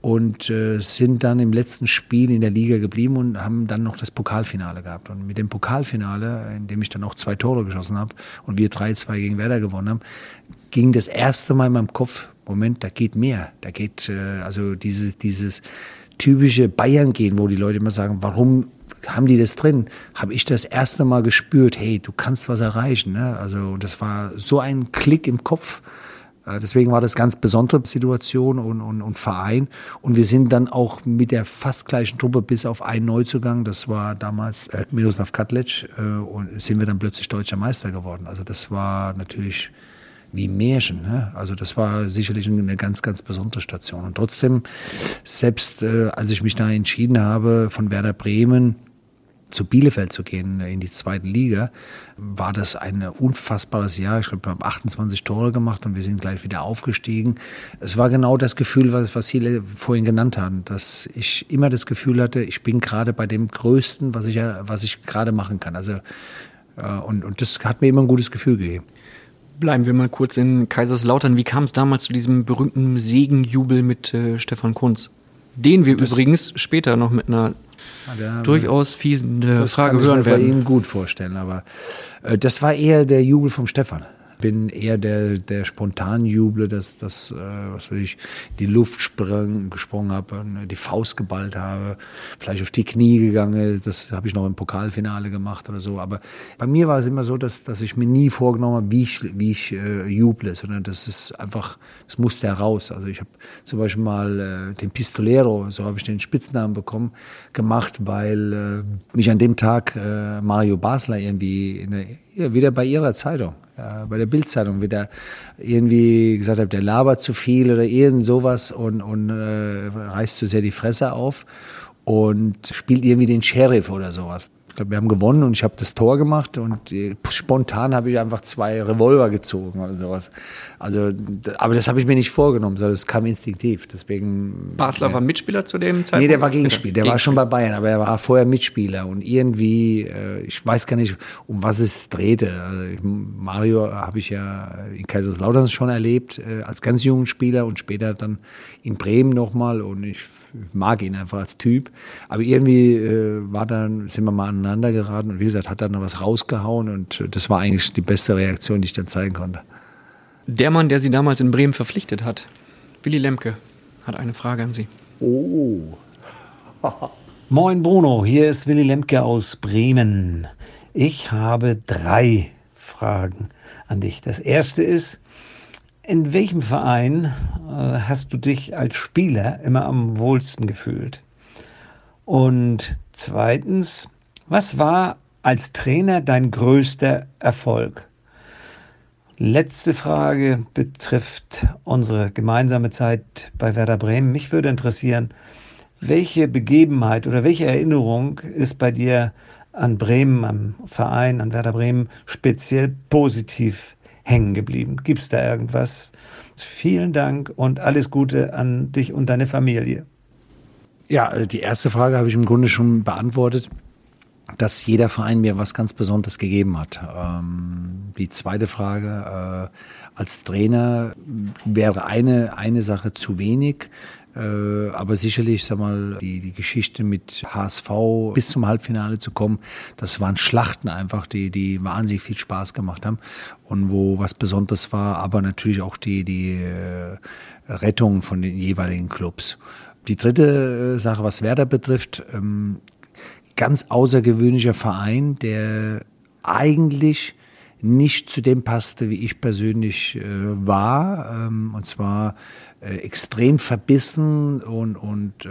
und äh, sind dann im letzten Spiel in der Liga geblieben und haben dann noch das Pokalfinale gehabt. Und mit dem Pokalfinale, in dem ich dann auch zwei Tore geschossen habe und wir 3-2 gegen Werder gewonnen haben, ging das erste Mal in meinem Kopf, Moment, da geht mehr. Da geht, äh, also dieses, dieses typische Bayern gehen, wo die Leute immer sagen, warum haben die das drin? Habe ich das erste Mal gespürt, hey, du kannst was erreichen. Ne? Also das war so ein Klick im Kopf. Äh, deswegen war das ganz besondere Situation und, und, und Verein. Und wir sind dann auch mit der fast gleichen Truppe bis auf einen Neuzugang, das war damals äh, Miroslav Katlec, äh, und sind wir dann plötzlich deutscher Meister geworden. Also das war natürlich wie Märchen. Ne? Also das war sicherlich eine ganz, ganz besondere Station. Und trotzdem, selbst äh, als ich mich da entschieden habe, von Werder Bremen zu Bielefeld zu gehen in die zweite Liga, war das ein unfassbares Jahr. Ich glaube, wir haben 28 Tore gemacht und wir sind gleich wieder aufgestiegen. Es war genau das Gefühl, was, was vorhin genannt haben, dass ich immer das Gefühl hatte, ich bin gerade bei dem Größten, was ich, was ich gerade machen kann. Also, äh, und, und das hat mir immer ein gutes Gefühl gegeben. Bleiben wir mal kurz in Kaiserslautern. Wie kam es damals zu diesem berühmten Segenjubel mit äh, Stefan Kunz? Den wir das übrigens später noch mit einer ja, durchaus fiesen Frage hören werden. Das kann ich mir bei ihm gut vorstellen, aber äh, das war eher der Jubel vom Stefan. Bin eher der, der spontan Juble, dass das, äh, was weiß ich, die Luft sprang, gesprungen habe, die Faust geballt habe, vielleicht auf die Knie gegangen. Das habe ich noch im Pokalfinale gemacht oder so. Aber bei mir war es immer so, dass, dass ich mir nie vorgenommen habe, wie ich, wie ich äh, juble, sondern das ist einfach, das musste heraus. Also ich habe zum Beispiel mal äh, den Pistolero, so habe ich den Spitznamen bekommen, gemacht, weil äh, mich an dem Tag äh, Mario Basler irgendwie in der, ja, wieder bei ihrer Zeitung äh, bei der Bildzeitung wieder irgendwie gesagt habe, der labert zu viel oder irgend sowas und, und äh, reißt zu sehr die Fresse auf und spielt irgendwie den Sheriff oder sowas. Ich glaube, wir haben gewonnen und ich habe das Tor gemacht und äh, spontan habe ich einfach zwei Revolver gezogen oder sowas. Also, aber das habe ich mir nicht vorgenommen, sondern es kam instinktiv. Deswegen. Basler ja. war Mitspieler zu dem Zeitpunkt? Nee, der war Gegenspieler. Der war schon bei Bayern, aber er war vorher Mitspieler und irgendwie, äh, ich weiß gar nicht, um was es drehte. Also, Mario habe ich ja in Kaiserslautern schon erlebt äh, als ganz jungen Spieler und später dann in Bremen nochmal und ich mag ihn einfach als Typ. Aber irgendwie äh, war dann, sind wir mal aneinander geraten und wie gesagt, hat dann noch was rausgehauen und das war eigentlich die beste Reaktion, die ich dann zeigen konnte. Der Mann, der Sie damals in Bremen verpflichtet hat, Willy Lemke, hat eine Frage an Sie. Oh. Moin Bruno, hier ist Willy Lemke aus Bremen. Ich habe drei Fragen an dich. Das erste ist, in welchem Verein äh, hast du dich als Spieler immer am wohlsten gefühlt? Und zweitens, was war als Trainer dein größter Erfolg? Letzte Frage betrifft unsere gemeinsame Zeit bei Werder Bremen. Mich würde interessieren, welche Begebenheit oder welche Erinnerung ist bei dir an Bremen, am Verein, an Werder Bremen speziell positiv hängen geblieben? Gibt es da irgendwas? Vielen Dank und alles Gute an dich und deine Familie. Ja, äh, die erste Frage habe ich im Grunde schon beantwortet, dass jeder Verein mir was ganz Besonderes gegeben hat. Ähm, die zweite Frage, äh, als Trainer wäre eine, eine Sache zu wenig. Äh, aber sicherlich, sag mal, die, die Geschichte mit HSV bis zum Halbfinale zu kommen, das waren Schlachten einfach, die, die wahnsinnig viel Spaß gemacht haben und wo was Besonderes war, aber natürlich auch die, die äh, Rettung von den jeweiligen Clubs. Die dritte äh, Sache, was Werder betrifft, ähm, ganz außergewöhnlicher Verein, der eigentlich nicht zu dem passte, wie ich persönlich war. Ähm, und zwar äh, extrem verbissen und, und äh,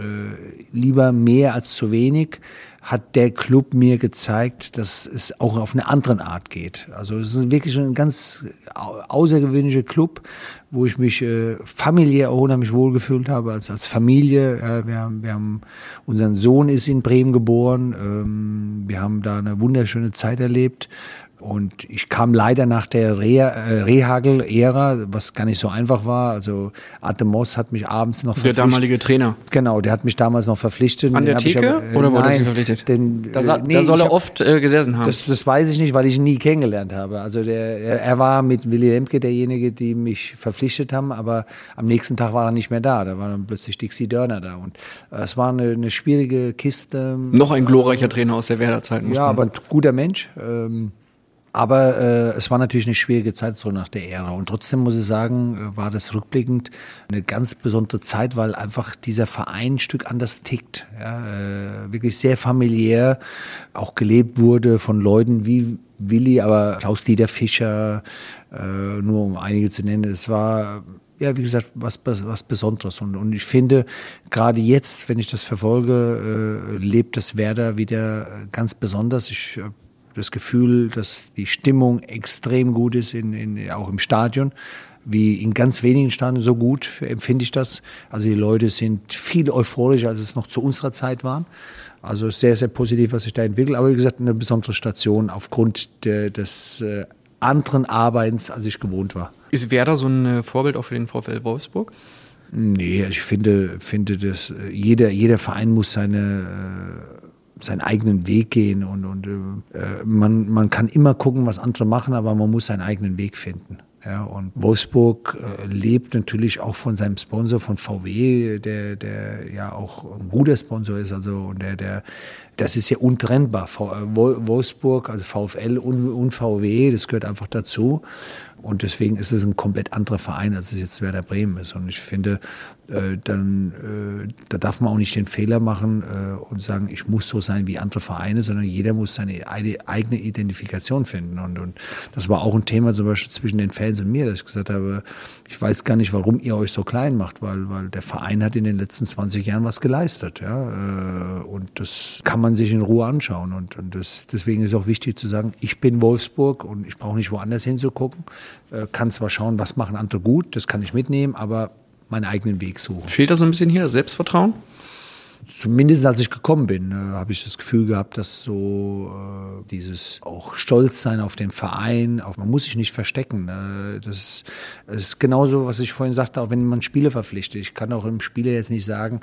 lieber mehr als zu wenig hat der Club mir gezeigt, dass es auch auf eine andere Art geht. Also es ist wirklich ein ganz außergewöhnlicher Club, wo ich mich äh, familiär unheimlich wohlgefühlt habe, als, als Familie. Ja, wir, haben, wir haben, unseren Sohn ist in Bremen geboren. Ähm, wir haben da eine wunderschöne Zeit erlebt. Und ich kam leider nach der äh, Rehagel-Ära, was gar nicht so einfach war. Also Arte Moss hat mich abends noch verpflichtet. Der damalige Trainer. Genau, der hat mich damals noch verpflichtet. An der Theke? Aber, äh, oder wurde er verpflichtet? Den, da, äh, nee, da soll er hab, oft äh, gesessen haben. Das, das weiß ich nicht, weil ich ihn nie kennengelernt habe. Also der, er war mit Willy Lemke derjenige, die mich verpflichtet haben, aber am nächsten Tag war er nicht mehr da. Da war dann plötzlich Dixie Dörner da. Und es war eine, eine, schwierige Kiste. Noch ein glorreicher Trainer aus der Werder-Zeit. Ja, aber ein guter Mensch. Ähm, aber äh, es war natürlich eine schwierige Zeit so nach der Ära. Und trotzdem muss ich sagen, äh, war das rückblickend eine ganz besondere Zeit, weil einfach dieser Verein ein Stück anders tickt. Ja, äh, wirklich sehr familiär auch gelebt wurde von Leuten wie Willi, aber Klaus Liederfischer, äh, nur um einige zu nennen. Es war ja, wie gesagt, was, was Besonderes. Und, und ich finde, gerade jetzt, wenn ich das verfolge, äh, lebt das Werder wieder ganz besonders. Ich äh, das Gefühl, dass die Stimmung extrem gut ist, in, in, auch im Stadion. Wie in ganz wenigen Stadien so gut empfinde ich das. Also die Leute sind viel euphorischer, als es noch zu unserer Zeit waren. Also sehr, sehr positiv, was sich da entwickelt. Aber wie gesagt, eine besondere Station aufgrund de, des äh, anderen Arbeitens, als ich gewohnt war. Ist Werder so ein äh, Vorbild auch für den VfL Wolfsburg? Nee, ich finde, finde dass äh, jeder, jeder Verein muss seine äh, seinen eigenen Weg gehen und, und äh, man, man kann immer gucken, was andere machen, aber man muss seinen eigenen Weg finden. Ja, und Wolfsburg äh, lebt natürlich auch von seinem Sponsor, von VW, der, der ja auch ein guter Sponsor ist. Also und der, der, das ist ja untrennbar. V, äh, Wolfsburg, also VfL und, und VW, das gehört einfach dazu. Und deswegen ist es ein komplett anderer Verein, als es jetzt Werder Bremen ist. Und ich finde, äh, dann äh, da darf man auch nicht den Fehler machen äh, und sagen, ich muss so sein wie andere Vereine, sondern jeder muss seine eigene Identifikation finden. Und, und das war auch ein Thema zum Beispiel zwischen den Fans und mir, dass ich gesagt habe, ich weiß gar nicht, warum ihr euch so klein macht, weil, weil der Verein hat in den letzten 20 Jahren was geleistet. Ja? Äh, und das kann man sich in Ruhe anschauen. Und, und das, deswegen ist auch wichtig zu sagen, ich bin Wolfsburg und ich brauche nicht woanders hinzugucken. Äh, kann zwar schauen, was machen andere gut, das kann ich mitnehmen, aber meinen eigenen Weg suchen. Fehlt da so ein bisschen hier das Selbstvertrauen? Zumindest als ich gekommen bin, äh, habe ich das Gefühl gehabt, dass so äh, dieses auch Stolz sein auf den Verein, auch, man muss sich nicht verstecken. Äh, das, ist, das ist genauso, was ich vorhin sagte, auch wenn man Spiele verpflichtet. Ich kann auch im Spieler jetzt nicht sagen,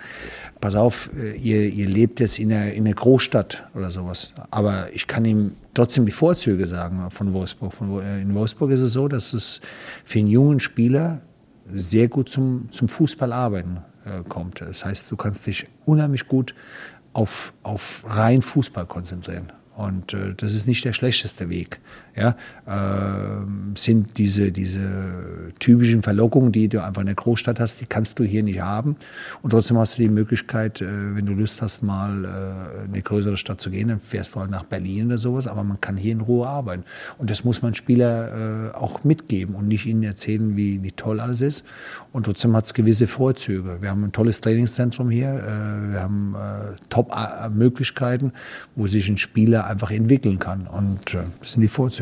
pass auf, äh, ihr, ihr lebt jetzt in einer, in einer Großstadt oder sowas. Aber ich kann ihm trotzdem die Vorzüge sagen von Wolfsburg. Von, äh, in Wolfsburg ist es so, dass es für einen jungen Spieler sehr gut zum, zum Fußball arbeiten äh, kommt. Das heißt, du kannst dich unheimlich gut auf, auf rein Fußball konzentrieren. Und äh, das ist nicht der schlechteste Weg. Ja? Äh, sind diese, diese typischen Verlockungen, die du einfach in der Großstadt hast, die kannst du hier nicht haben. Und trotzdem hast du die Möglichkeit, äh, wenn du Lust hast, mal äh, in eine größere Stadt zu gehen, dann fährst du halt nach Berlin oder sowas. Aber man kann hier in Ruhe arbeiten. Und das muss man Spieler äh, auch mitgeben und nicht ihnen erzählen, wie, wie toll alles ist. Und trotzdem hat es gewisse Vorzüge. Wir haben ein tolles Trainingszentrum hier. Äh, wir haben äh, Top-Möglichkeiten, wo sich ein Spieler einfach entwickeln kann. Und das sind die Vorzüge.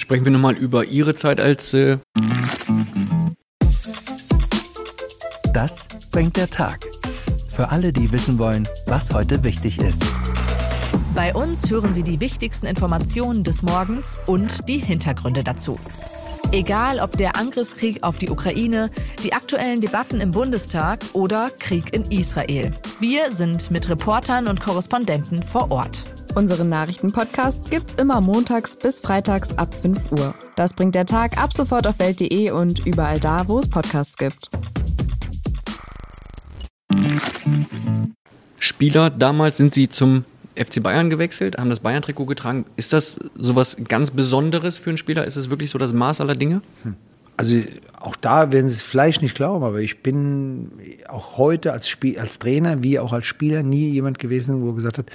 Sprechen wir nochmal über Ihre Zeit als. Äh das bringt der Tag. Für alle, die wissen wollen, was heute wichtig ist. Bei uns hören Sie die wichtigsten Informationen des Morgens und die Hintergründe dazu. Egal ob der Angriffskrieg auf die Ukraine, die aktuellen Debatten im Bundestag oder Krieg in Israel. Wir sind mit Reportern und Korrespondenten vor Ort. Unseren Nachrichtenpodcast gibt's immer montags bis freitags ab 5 Uhr. Das bringt der Tag ab sofort auf welt.de und überall da, wo es Podcasts gibt. Spieler, damals sind sie zum FC Bayern gewechselt, haben das Bayern-Trikot getragen. Ist das sowas ganz Besonderes für einen Spieler? Ist es wirklich so das Maß aller Dinge? Hm. Also auch da werden Sie es vielleicht nicht glauben, aber ich bin auch heute als, Spiel, als Trainer wie auch als Spieler nie jemand gewesen, wo gesagt hat,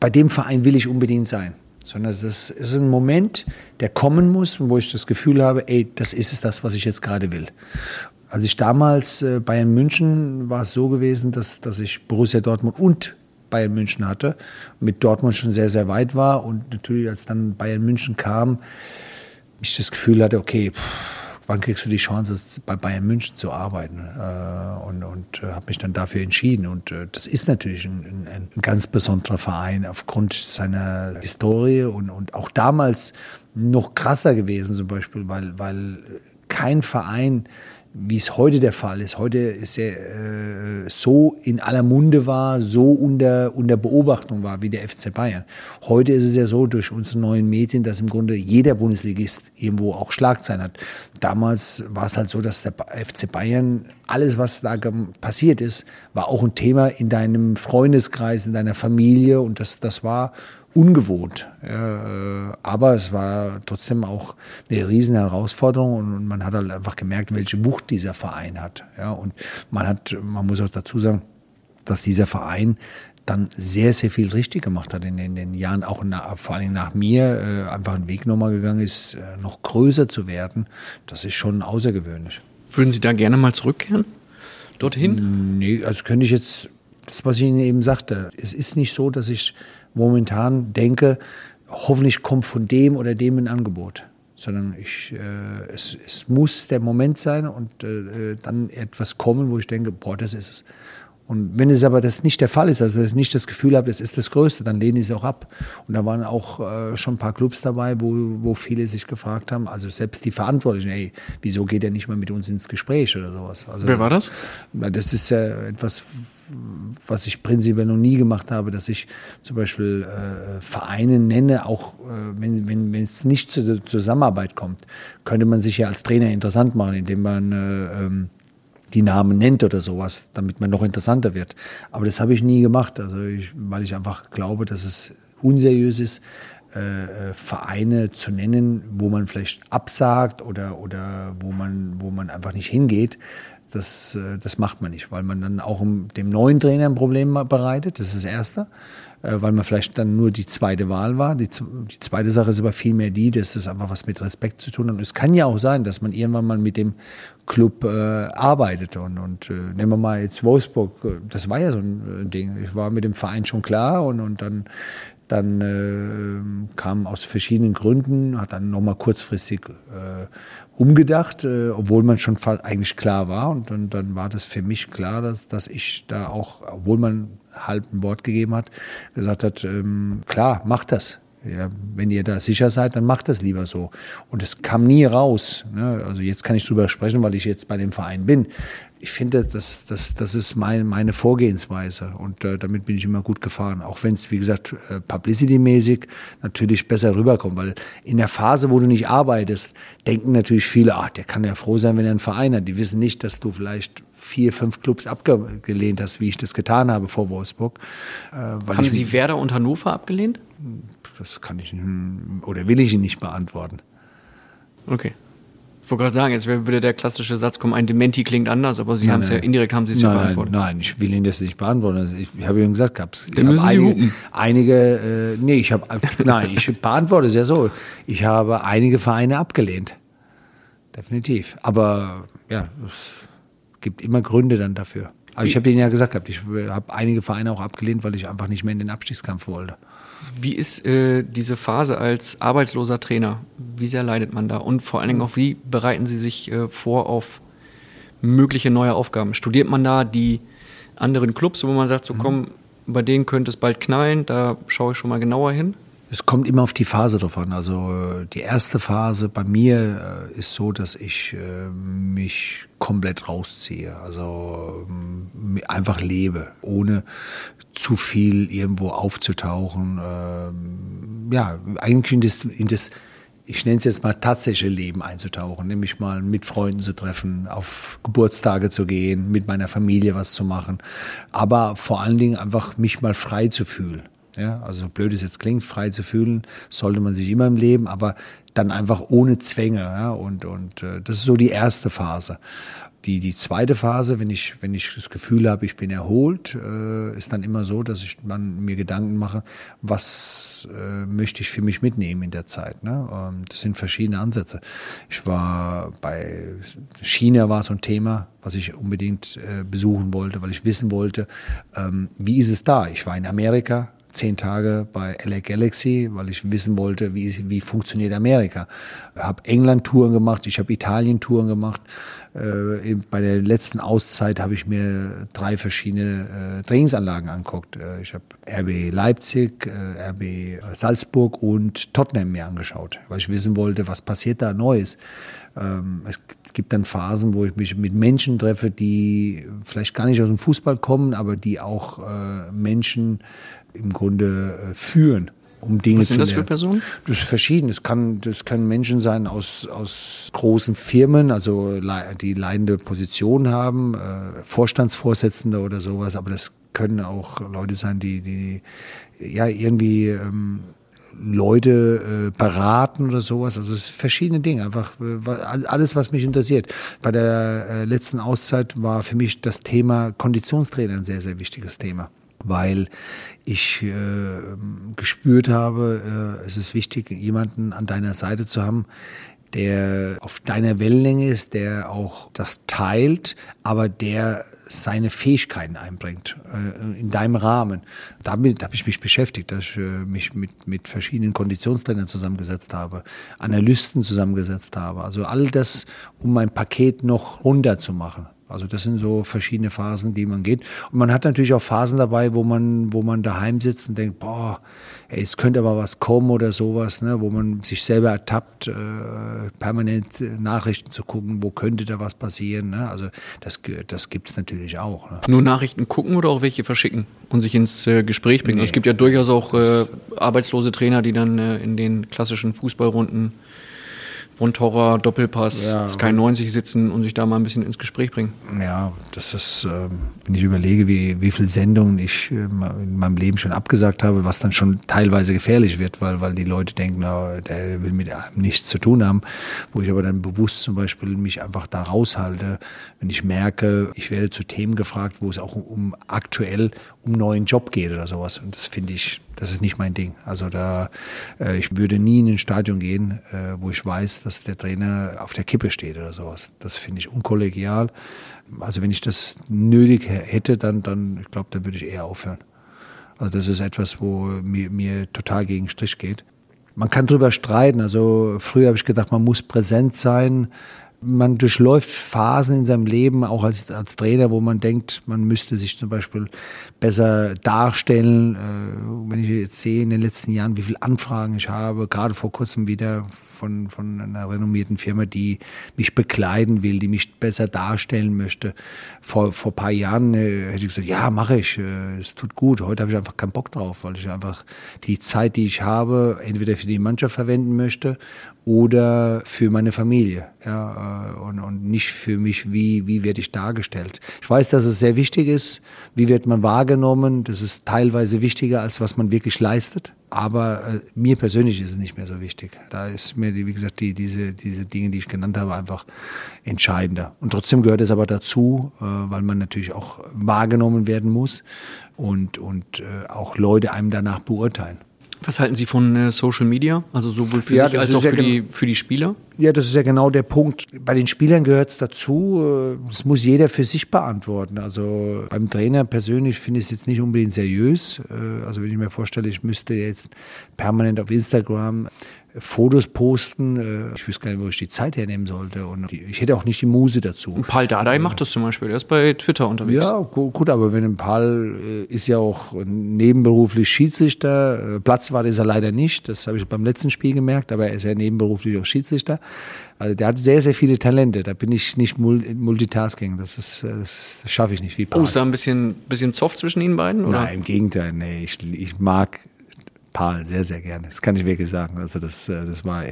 bei dem Verein will ich unbedingt sein. Sondern es ist ein Moment, der kommen muss, wo ich das Gefühl habe, ey, das ist es das, was ich jetzt gerade will. Als ich damals äh, Bayern München war es so gewesen, dass, dass ich Borussia Dortmund und Bayern München hatte, mit Dortmund schon sehr, sehr weit war und natürlich, als dann Bayern München kam, ich das Gefühl hatte, okay, pff, wann kriegst du die Chance, bei Bayern München zu arbeiten? Äh, und und äh, habe mich dann dafür entschieden. Und äh, das ist natürlich ein, ein, ein, ganz besonderer Verein aufgrund seiner Historie und, und auch damals noch krasser gewesen zum Beispiel, weil, weil kein Verein wie es heute der Fall ist. Heute ist er äh, so in aller Munde war, so unter, unter Beobachtung war wie der FC Bayern. Heute ist es ja so durch unsere neuen Medien, dass im Grunde jeder Bundesligist irgendwo auch Schlagzeilen hat. Damals war es halt so, dass der FC Bayern alles, was da passiert ist, war auch ein Thema in deinem Freundeskreis, in deiner Familie und das, das war ungewohnt. Ja, äh, aber es war trotzdem auch eine riesen Herausforderung und man hat halt einfach gemerkt, welche Wucht dieser Verein hat. Ja, und man hat, man muss auch dazu sagen, dass dieser Verein dann sehr, sehr viel richtig gemacht hat in den, in den Jahren, auch nach, vor allem nach mir, äh, einfach einen Weg nochmal gegangen ist, äh, noch größer zu werden. Das ist schon außergewöhnlich. Würden Sie da gerne mal zurückkehren? Dorthin? Nee, also könnte ich jetzt, das, was ich Ihnen eben sagte, es ist nicht so, dass ich momentan denke, hoffentlich kommt von dem oder dem ein Angebot. Sondern ich, äh, es, es muss der Moment sein und äh, dann etwas kommen, wo ich denke, boah, das ist es. Und wenn es aber das nicht der Fall ist, also ich nicht das Gefühl habe, das ist das Größte, dann lehne ich es auch ab. Und da waren auch äh, schon ein paar Clubs dabei, wo, wo viele sich gefragt haben, also selbst die Verantwortlichen, ey, wieso geht er nicht mal mit uns ins Gespräch oder sowas. Also, Wer war das? Das ist ja etwas, was ich prinzipiell noch nie gemacht habe, dass ich zum Beispiel äh, Vereine nenne, auch äh, wenn, wenn, es nicht zur Zusammenarbeit kommt, könnte man sich ja als Trainer interessant machen, indem man äh, ähm, die Namen nennt oder sowas, damit man noch interessanter wird. Aber das habe ich nie gemacht, also ich, weil ich einfach glaube, dass es unseriös ist, äh, Vereine zu nennen, wo man vielleicht absagt oder, oder wo, man, wo man einfach nicht hingeht. Das, äh, das macht man nicht, weil man dann auch dem neuen Trainer ein Problem bereitet. Das ist das Erste. Äh, weil man vielleicht dann nur die zweite Wahl war. Die, die zweite Sache ist aber vielmehr die, dass das einfach was mit Respekt zu tun hat. Und es kann ja auch sein, dass man irgendwann mal mit dem Club äh, arbeitet. Und, und äh, nehmen wir mal jetzt Wolfsburg, äh, das war ja so ein Ding. Ich war mit dem Verein schon klar und, und dann dann äh, kam aus verschiedenen Gründen, hat dann nochmal kurzfristig äh, umgedacht, äh, obwohl man schon eigentlich klar war. Und dann, dann war das für mich klar, dass, dass ich da auch, obwohl man halb ein Wort gegeben hat, gesagt hat, ähm, klar, macht das. Ja, wenn ihr da sicher seid, dann macht das lieber so. Und es kam nie raus. Ne? Also jetzt kann ich drüber sprechen, weil ich jetzt bei dem Verein bin. Ich finde, das, das, das ist mein, meine Vorgehensweise und äh, damit bin ich immer gut gefahren. Auch wenn es, wie gesagt, äh, publicity-mäßig natürlich besser rüberkommt, weil in der Phase, wo du nicht arbeitest, denken natürlich viele, ach, der kann ja froh sein, wenn er einen Verein hat. Die wissen nicht, dass du vielleicht vier, fünf Clubs abgelehnt hast, wie ich das getan habe vor Wolfsburg. Äh, Haben Sie Werder und Hannover abgelehnt? Das kann ich oder will ich Ihnen nicht beantworten. Okay. Ich wollte gerade sagen, jetzt würde der klassische Satz kommen, ein Dementi klingt anders, aber Sie haben es ja indirekt haben Sie es ja beantwortet. Nein, nein, ich will Ihnen das nicht beantworten. Also ich, ich habe Ihnen gesagt, Dann müssen einige, einige äh, nee, ich habe nein, ich beantworte es ja so. Ich habe einige Vereine abgelehnt. Definitiv. Aber ja, es gibt immer Gründe dann dafür. Aber ich habe Ihnen ja gesagt, ich habe einige Vereine auch abgelehnt, weil ich einfach nicht mehr in den Abstiegskampf wollte. Wie ist äh, diese Phase als arbeitsloser Trainer? Wie sehr leidet man da? Und vor allen Dingen auch, wie bereiten Sie sich äh, vor auf mögliche neue Aufgaben? Studiert man da die anderen Clubs, wo man sagt, so komm, bei denen könnte es bald knallen, da schaue ich schon mal genauer hin? Es kommt immer auf die Phase drauf an. Also äh, die erste Phase bei mir äh, ist so, dass ich äh, mich komplett rausziehe. Also ähm, einfach lebe, ohne zu viel irgendwo aufzutauchen. Ähm, ja, eigentlich in das, in das ich nenne es jetzt mal tatsächliche Leben einzutauchen, nämlich mal mit Freunden zu treffen, auf Geburtstage zu gehen, mit meiner Familie was zu machen, aber vor allen Dingen einfach mich mal frei zu fühlen. Ja, also blöd es jetzt klingt, frei zu fühlen, sollte man sich immer im Leben, aber dann einfach ohne Zwänge. Ja, und und äh, das ist so die erste Phase. Die, die zweite Phase, wenn ich, wenn ich das Gefühl habe, ich bin erholt, äh, ist dann immer so, dass ich dann mir Gedanken mache, was äh, möchte ich für mich mitnehmen in der Zeit. Ne? Ähm, das sind verschiedene Ansätze. Ich war bei China war so ein Thema, was ich unbedingt äh, besuchen wollte, weil ich wissen wollte, ähm, wie ist es da? Ich war in Amerika, zehn Tage bei LA Galaxy, weil ich wissen wollte, wie, wie funktioniert Amerika. Ich habe England-Touren gemacht, ich habe Italien-Touren gemacht. Äh, bei der letzten Auszeit habe ich mir drei verschiedene äh, Trainingsanlagen angeguckt. Äh, ich habe RB Leipzig, äh, RB Salzburg und Tottenham mir angeschaut, weil ich wissen wollte, was passiert da Neues. Ähm, es gibt dann Phasen, wo ich mich mit Menschen treffe, die vielleicht gar nicht aus dem Fußball kommen, aber die auch äh, Menschen im Grunde äh, führen. Um Dinge Was sind zu das für. Personen? Das ist verschieden. Das, kann, das können Menschen sein aus, aus großen Firmen, also die leitende Position haben, äh, Vorstandsvorsitzende oder sowas, aber das können auch Leute sein, die, die ja irgendwie ähm, Leute äh, beraten oder sowas. Also es sind verschiedene Dinge, einfach äh, alles, was mich interessiert. Bei der äh, letzten Auszeit war für mich das Thema Konditionstrainer ein sehr, sehr wichtiges Thema weil ich äh, gespürt habe, äh, es ist wichtig, jemanden an deiner Seite zu haben, der auf deiner Wellenlänge ist, der auch das teilt, aber der seine Fähigkeiten einbringt äh, in deinem Rahmen. Damit habe ich mich beschäftigt, dass ich äh, mich mit, mit verschiedenen Konditionstrainern zusammengesetzt habe, Analysten zusammengesetzt habe. Also all das, um mein Paket noch runter zu machen. Also das sind so verschiedene Phasen, die man geht. Und man hat natürlich auch Phasen dabei, wo man, wo man daheim sitzt und denkt, boah, ey, es könnte aber was kommen oder sowas, ne, wo man sich selber ertappt, äh, permanent Nachrichten zu gucken, wo könnte da was passieren. Ne? Also das, das gibt's natürlich auch. Ne? Nur Nachrichten gucken oder auch welche verschicken und sich ins äh, Gespräch bringen? Es gibt ja durchaus auch äh, arbeitslose Trainer, die dann äh, in den klassischen Fußballrunden Von Torra, Doppelpass, Ja. Sky 90 sitzen und sich da mal ein bisschen ins Gespräch bringen. Ja, das ist, ähm, wenn ich überlege, wie, wie viele Sendungen ich äh, in meinem Leben schon abgesagt habe, was dann schon teilweise gefährlich wird, weil, weil die Leute denken, na, der will mit einem nichts zu tun haben, wo ich aber dann bewusst zum Beispiel mich einfach da raushalte, wenn ich merke, ich werde zu Themen gefragt, wo es auch um aktuell um neuen Job geht oder sowas. Und das finde ich, das ist nicht mein Ding. Also da, äh, ich würde nie in ein Stadion gehen, äh, wo ich weiß, dass der Trainer auf der Kippe steht oder sowas. Das finde ich unkollegial. Also wenn ich das nötig hätte, dann, dann, ich glaube, dann würde ich eher aufhören. Also das ist etwas, wo mir, mir total gegen Strich geht. Man kann drüber streiten. Also früher habe ich gedacht, man muss präsent sein. Man durchläuft Phasen in seinem Leben, auch als, als Trainer, wo man denkt, man müsste sich zum Beispiel besser darstellen. Äh, wenn ich jetzt sehe in den letzten Jahren, wie viele Anfragen ich habe, gerade vor kurzem wieder von, von einer renommierten Firma, die mich bekleiden will, die mich besser darstellen möchte. Vor, vor ein paar Jahren äh, hätte ich gesagt, ja, mache ich, äh, es tut gut. Heute habe ich einfach keinen Bock drauf, weil ich einfach die Zeit, die ich habe, entweder für die Mannschaft verwenden möchte oder für meine Familie. Ja, äh, und, und nicht für mich, wie, wie werde ich dargestellt. Ich weiß, dass es sehr wichtig ist, wie wird man wahrgenommen. Das ist teilweise wichtiger, als was man wirklich leistet. Aber äh, mir persönlich ist es nicht mehr so wichtig. Da ist mir, wie gesagt, die, diese, diese Dinge, die ich genannt habe, einfach entscheidender. Und trotzdem gehört es aber dazu, äh, weil man natürlich auch wahrgenommen werden muss und, und äh, auch Leute einem danach beurteilen. Was halten Sie von äh, Social Media? Also sowohl für Ja, sich als auch ja für, die, für die Spieler? Ja, das ist ja genau der Punkt. Bei den Spielern gehört es dazu. äh, Das muss jeder für sich beantworten. Also beim Trainer persönlich finde ich es jetzt nicht unbedingt seriös. Äh, Also wenn ich mir vorstelle, ich müsste jetzt permanent auf Instagram Fotos posten. äh, Ich wüsste gar nicht, wo ich die Zeit hernehmen sollte. Und ich hätte auch nicht die Muse dazu. Paul Dardai macht das zum Beispiel. Der ist bei Twitter unterwegs. Ja, gu- gut, aber wenn ein Paul äh, ist ja auch nebenberuflich Schiedsrichter. Äh, Platzwart ist er leider nicht. Das habe ich beim letzten Spiel gemerkt, aber er ist ja nebenberuflich auch Schiedsrichter. Also der hat sehr, sehr viele Talente. Da bin ich nicht mul Multitasking. Das ist, das schaffe ich nicht wie Oh, Paul. ist da ein bisschen, bisschen Zoff zwischen Ihnen beiden? Oder? Nein, im Gegenteil. Nee, ich, ich mag Paul sehr, sehr gerne. Das kann ich wirklich sagen. Also das, äh, das war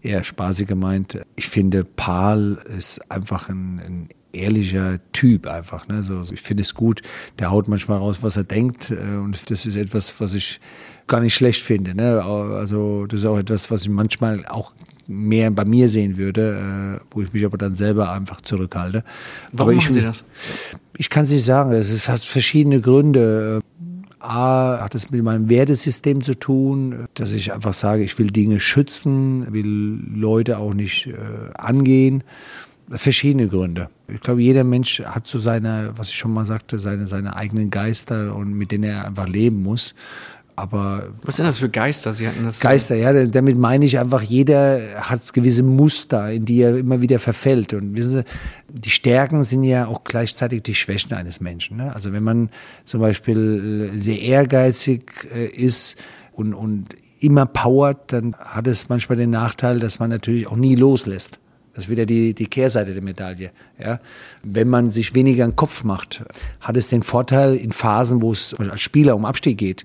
eher spaßig gemeint. Ich finde, Paul ist einfach ein, ein ehrlicher Typ einfach. Ne? So, ich finde es gut. Der haut manchmal raus, was er denkt. äh, Und das ist etwas, was ich gar nicht schlecht finde. Ne? Also das ist auch etwas, was ich manchmal auch mehr bei mir sehen würde, äh, wo ich mich aber dann selber einfach zurückhalte. Warum aber ich, machen Sie das? ich kann es nicht sagen. Ist, hat verschiedene Gründe. A, hat es mit meinem Wertesystem zu tun, dass ich einfach sage, ich will Dinge schützen, will Leute auch nicht äh, angehen. Verschiedene Gründe. Ich glaube, jeder Mensch hat so seine, was ich schon mal sagte, seine, seine eigenen Geister und mit denen er einfach leben muss. Aber Was sind das für Geister? Sie hatten das. Geister, ja, damit meine ich einfach, jeder hat gewisse Muster, in die er immer wieder verfällt. Und wissen Sie, die Stärken sind ja auch gleichzeitig die Schwächen eines Menschen. Ne? Also wenn man zum Beispiel sehr ehrgeizig äh, ist und, und immer powert, dann hat es manchmal den Nachteil, dass man natürlich auch nie loslässt. Das ist wieder die, die Kehrseite der Medaille. Ja? Wenn man sich weniger einen Kopf macht, hat es den Vorteil in Phasen, wo es als Spieler um Abstieg geht,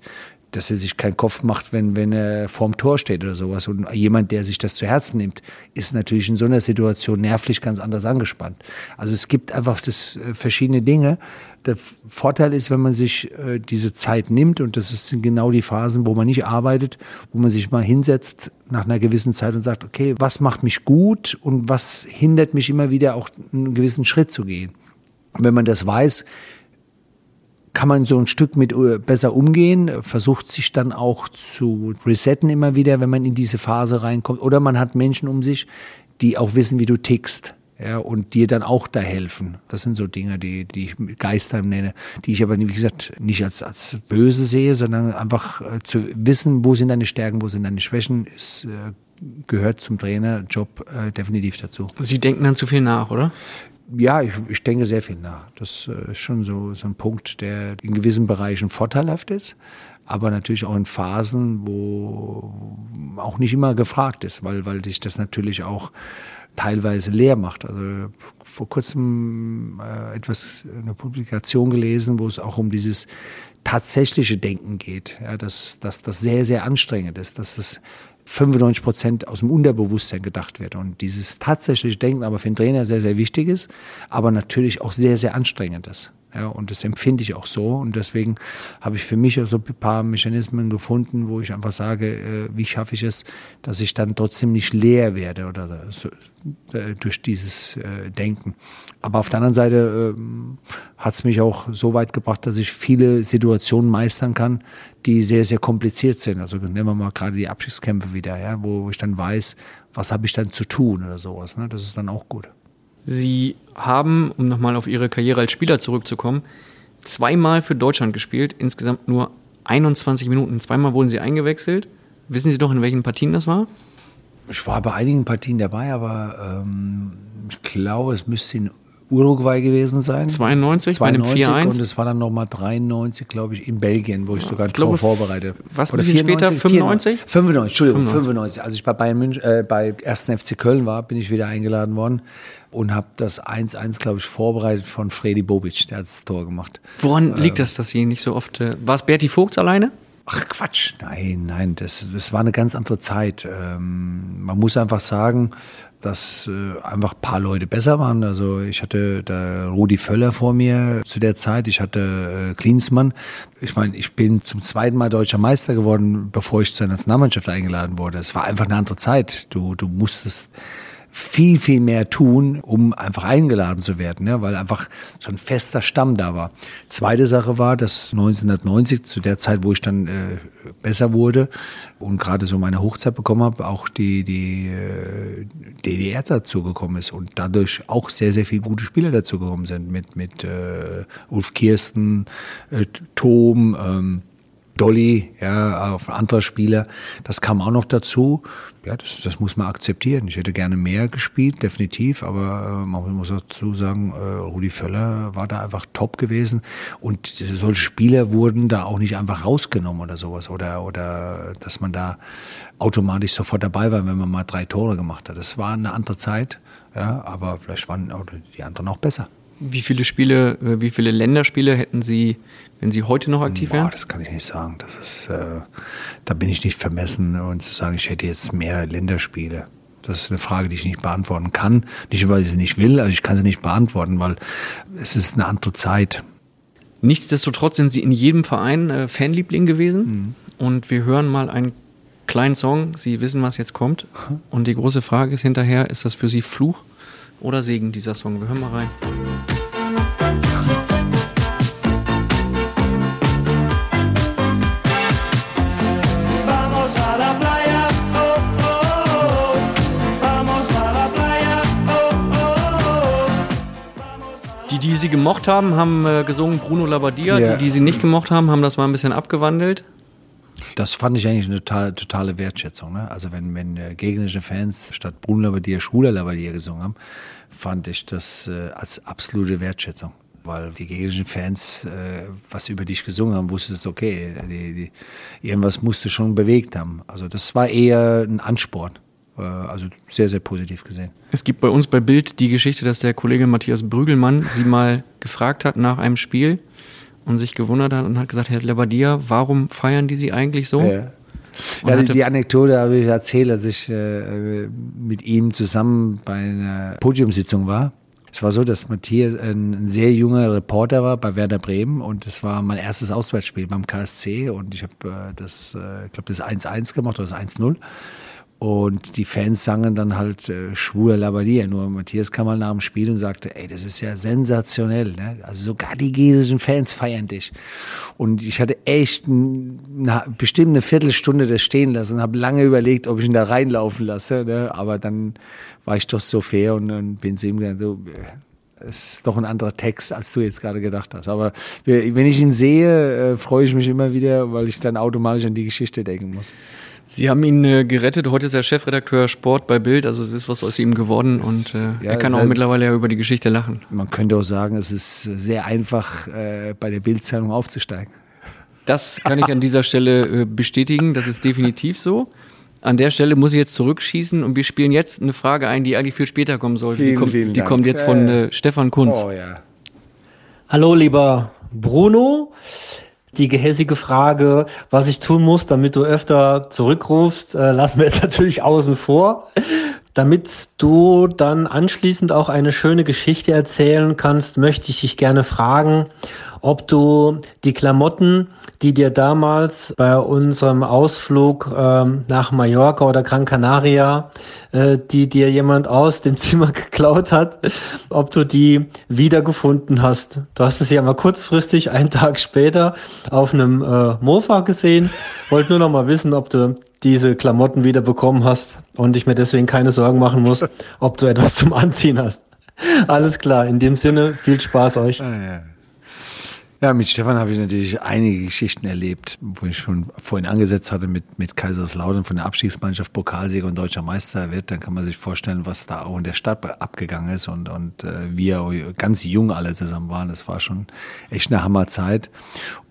dass er sich keinen Kopf macht, wenn, wenn er vorm Tor steht oder sowas. Und jemand, der sich das zu Herzen nimmt, ist natürlich in so einer Situation nervlich ganz anders angespannt. Also es gibt einfach das, äh, verschiedene Dinge. Der Vorteil ist, wenn man sich äh, diese Zeit nimmt, und das sind genau die Phasen, wo man nicht arbeitet, wo man sich mal hinsetzt nach einer gewissen Zeit und sagt, okay, was macht mich gut und was hindert mich immer wieder auch einen gewissen Schritt zu gehen. Und wenn man das weiß, kann man so ein Stück mit äh, besser umgehen, versucht sich dann auch zu resetten immer wieder, wenn man in diese Phase reinkommt. Oder man hat Menschen um sich, die auch wissen, wie du tickst. Ja, und dir dann auch da helfen. Das sind so Dinge, die, die ich Geister nenne, die ich aber, wie gesagt, nicht als, als böse sehe, sondern einfach äh, zu wissen, wo sind deine Stärken, wo sind deine Schwächen, ist, äh, gehört zum Trainerjob äh, definitiv dazu. Sie denken dann zu viel nach, oder? Ja, ich, ich denke sehr viel nach. Das äh, ist schon so, so ein Punkt, der in gewissen Bereichen vorteilhaft ist, aber natürlich auch in Phasen, wo auch nicht immer gefragt ist, weil, weil sich das natürlich auch teilweise leer macht. Also vor kurzem äh, etwas, eine Publikation gelesen, wo es auch um dieses tatsächliche Denken geht, ja, dass, dass das sehr, sehr anstrengend ist, dass es 95 Prozent aus dem Unterbewusstsein gedacht wird. Und dieses tatsächliche Denken aber für den Trainer sehr, sehr wichtig ist, aber natürlich auch sehr, sehr anstrengend ist. Ja, und das empfinde ich auch so. Und deswegen habe ich für mich auch so ein paar Mechanismen gefunden, wo ich einfach sage, äh, wie schaffe ich es, dass ich dann trotzdem nicht leer werde oder so, äh, durch dieses äh, Denken. Aber auf der anderen Seite ähm, hat es mich auch so weit gebracht, dass ich viele Situationen meistern kann, die sehr, sehr kompliziert sind. Also nehmen wir mal gerade die Abschiedskämpfe wieder, ja, wo ich dann weiß, was habe ich dann zu tun oder sowas. Ne? Das ist dann auch gut. Sie haben, um nochmal auf Ihre Karriere als Spieler zurückzukommen, zweimal für Deutschland gespielt, insgesamt nur 21 Minuten. Zweimal wurden Sie eingewechselt. Wissen Sie doch, in welchen Partien das war? Ich war bei einigen Partien dabei, aber ähm, ich glaube, es müsste in Uruguay gewesen sein. 92, 92 bei und es war dann nochmal 93, glaube ich, in Belgien, wo ich sogar ein Tor vorbereite. Was Oder 94, später? 95? 95, Entschuldigung, 95. 95. Als ich bei Bayern München, äh, bei 1. FC Köln war, bin ich wieder eingeladen worden und habe das 1-1, glaube ich, vorbereitet von Freddy Bobic, der hat das Tor gemacht. Woran liegt das, dass Sie nicht so oft. Äh, war es Berti Vogts alleine? Ach Quatsch, nein, nein, das, das war eine ganz andere Zeit. Ähm, man muss einfach sagen, dass äh, einfach ein paar Leute besser waren. Also ich hatte da Rudi Völler vor mir zu der Zeit, ich hatte äh, Klinsmann. Ich meine, ich bin zum zweiten Mal deutscher Meister geworden, bevor ich zur Nationalmannschaft eingeladen wurde. Es war einfach eine andere Zeit. Du, du musstest viel, viel mehr tun, um einfach eingeladen zu werden, ne? weil einfach so ein fester Stamm da war. Zweite Sache war, dass 1990, zu der Zeit, wo ich dann äh, besser wurde und gerade so meine Hochzeit bekommen habe, auch die, die äh, DDR dazugekommen ist und dadurch auch sehr, sehr viele gute Spieler dazugekommen sind mit, mit äh, Ulf Kirsten, äh, Tom, ähm, Dolly, ja, auf andere Spieler. Das kam auch noch dazu. Ja, das, das muss man akzeptieren. Ich hätte gerne mehr gespielt, definitiv, aber äh, man muss dazu sagen, äh, Rudi Völler war da einfach top gewesen und solche Spieler wurden da auch nicht einfach rausgenommen oder sowas oder, oder dass man da automatisch sofort dabei war, wenn man mal drei Tore gemacht hat. Das war eine andere Zeit, ja, aber vielleicht waren die anderen auch besser. Wie viele Spiele, äh, wie viele Länderspiele hätten Sie, wenn Sie heute noch aktiv wären? das kann ich nicht sagen. Das ist, äh, da bin ich nicht vermessen und zu sagen, ich hätte jetzt mehr Länderspiele. Das ist eine Frage, die ich nicht beantworten kann. Nicht, weil ich sie nicht will, also ich kann sie nicht beantworten, weil es ist eine andere Zeit. Nichtsdestotrotz sind Sie in jedem Verein äh, Fanliebling gewesen. Mhm. Und wir hören mal einen kleinen Song. Sie wissen, was jetzt kommt. Und die große Frage ist hinterher, ist das für Sie Fluch oder Segen, dieser Song? Wir hören mal rein. Sie gemocht haben, haben äh, gesungen Bruno Labbadia. Ja. Die, die sie nicht gemocht haben, haben das mal ein bisschen abgewandelt. Das fand ich eigentlich eine totale, totale Wertschätzung. Ne? Also wenn, wenn äh, gegnerische Fans statt Bruno Labbadia Schwuler Labbadia gesungen haben, fand ich das äh, als absolute Wertschätzung. Weil die gegnerischen Fans äh, was über dich gesungen haben, wusstest okay, die, die, irgendwas musste schon bewegt haben. Also das war eher ein Ansporn. Äh, also sehr, sehr positiv gesehen. Es gibt bei uns bei Bild die Geschichte, dass der Kollege Matthias Brügelmann sie mal gefragt hat nach einem Spiel und sich gewundert hat und hat gesagt, Herr Labadia, warum feiern die sie eigentlich so? Ja. Ja, die, die, Anekdote habe ich erzählt, als ich äh, mit ihm zusammen bei einer Podiumssitzung war. Es war so, dass Matthias ein sehr junger Reporter war bei Werder Bremen und es war mein erstes Auswärtsspiel beim KSC und ich habe äh, das, äh, ich glaube, das 1-1 gemacht oder das 1-0. Und die Fans sangen dann halt äh, Schwuler Labadier. Nur Matthias kam mal nach dem Spiel und sagte, ey, das ist ja sensationell. Ne? Also sogar die gälischen Fans feiern dich. Und ich hatte echt ein, eine, bestimmt eine Viertelstunde das stehen lassen, habe lange überlegt, ob ich ihn da reinlaufen lasse. Ne? Aber dann war ich doch so fair und, und bin zu ihm gegangen, so, äh, ist doch ein anderer Text, als du jetzt gerade gedacht hast. Aber wenn ich ihn sehe, äh, freue ich mich immer wieder, weil ich dann automatisch an die Geschichte denken muss. Sie haben ihn äh, gerettet. Heute ist er Chefredakteur Sport bei Bild. Also es ist was aus ihm geworden und äh, ja, er kann auch halt, mittlerweile ja über die Geschichte lachen. Man könnte auch sagen, es ist sehr einfach, äh, bei der Bildzeitung aufzusteigen. Das kann ich an dieser Stelle äh, bestätigen. Das ist definitiv so. An der Stelle muss ich jetzt zurückschießen und wir spielen jetzt eine Frage ein, die eigentlich viel später kommen sollte. Vielen, die kommt, vielen die Dank. kommt jetzt von äh, Stefan Kunz. Oh ja. Hallo lieber Bruno. Die gehässige Frage, was ich tun muss, damit du öfter zurückrufst, äh, lassen wir jetzt natürlich außen vor. Damit du dann anschließend auch eine schöne Geschichte erzählen kannst, möchte ich dich gerne fragen, ob du die Klamotten, die dir damals bei unserem Ausflug ähm, nach Mallorca oder Gran Canaria, äh, die dir jemand aus dem Zimmer geklaut hat, ob du die wiedergefunden hast. Du hast es ja mal kurzfristig, einen Tag später, auf einem äh, Mofa gesehen. Wollte nur noch mal wissen, ob du diese Klamotten wieder bekommen hast und ich mir deswegen keine Sorgen machen muss, ob du etwas zum Anziehen hast. Alles klar, in dem Sinne, viel Spaß euch. Ah, ja. Ja, mit Stefan habe ich natürlich einige Geschichten erlebt, wo ich schon vorhin angesetzt hatte mit, mit Kaiserslautern von der Abstiegsmannschaft Pokalsieger und deutscher Meister wird. Dann kann man sich vorstellen, was da auch in der Stadt abgegangen ist und, und äh, wir ganz jung alle zusammen waren. Das war schon echt eine Hammerzeit.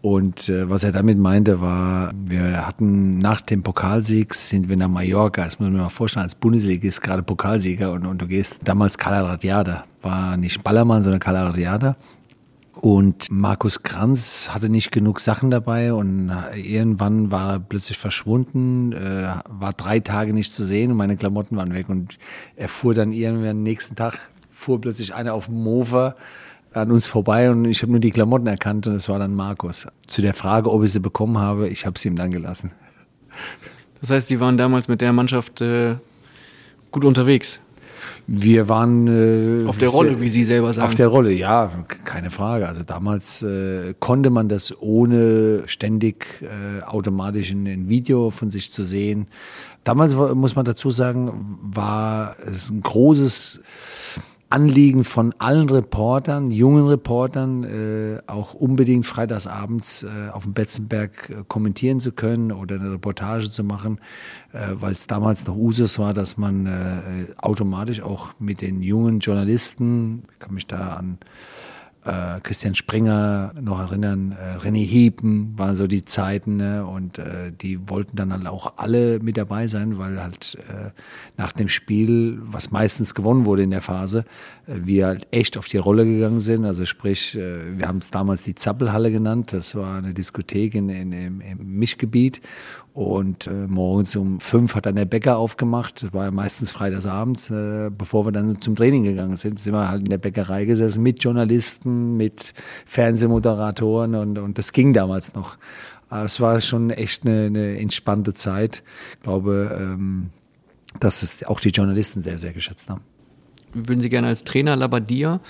Und äh, was er damit meinte, war, wir hatten nach dem Pokalsieg sind wir nach Mallorca. Das muss man sich mal vorstellen, als Bundesligist gerade Pokalsieger und, und du gehst damals Calaradiada. War nicht Ballermann, sondern Calaradiada. Und Markus Kranz hatte nicht genug Sachen dabei und irgendwann war er plötzlich verschwunden, äh, war drei Tage nicht zu sehen und meine Klamotten waren weg. Und er fuhr dann irgendwann am nächsten Tag, fuhr plötzlich einer auf dem Mover an uns vorbei und ich habe nur die Klamotten erkannt und es war dann Markus. Zu der Frage, ob ich sie bekommen habe, ich habe sie ihm dann gelassen. Das heißt, Sie waren damals mit der Mannschaft äh, gut unterwegs? Wir waren äh, auf der Rolle, wie Sie selber sagen. Auf der Rolle, ja, keine Frage. Also damals äh, konnte man das ohne ständig äh, automatisch in ein Video von sich zu sehen. Damals muss man dazu sagen, war es ein großes Anliegen von allen Reportern, jungen Reportern, äh, auch unbedingt freitagsabends äh, auf dem Betzenberg äh, kommentieren zu können oder eine Reportage zu machen, äh, weil es damals noch Usus war, dass man äh, automatisch auch mit den jungen Journalisten, ich kann mich da an äh, Christian Springer noch erinnern, äh, René Hiepen waren so die Zeiten ne? und äh, die wollten dann halt auch alle mit dabei sein, weil halt äh, nach dem Spiel, was meistens gewonnen wurde in der Phase, äh, wir halt echt auf die Rolle gegangen sind. Also sprich, äh, wir haben es damals die Zappelhalle genannt, das war eine Diskothek in, in, im, im Mischgebiet und äh, morgens um fünf hat dann der Bäcker aufgemacht. Das war ja meistens freitagsabends. Äh, bevor wir dann zum Training gegangen sind, sind wir halt in der Bäckerei gesessen mit Journalisten, mit Fernsehmoderatoren und, und das ging damals noch. Aber es war schon echt eine, eine entspannte Zeit. Ich glaube, ähm, dass es auch die Journalisten sehr, sehr geschätzt haben. Würden Sie gerne als Trainer Labadia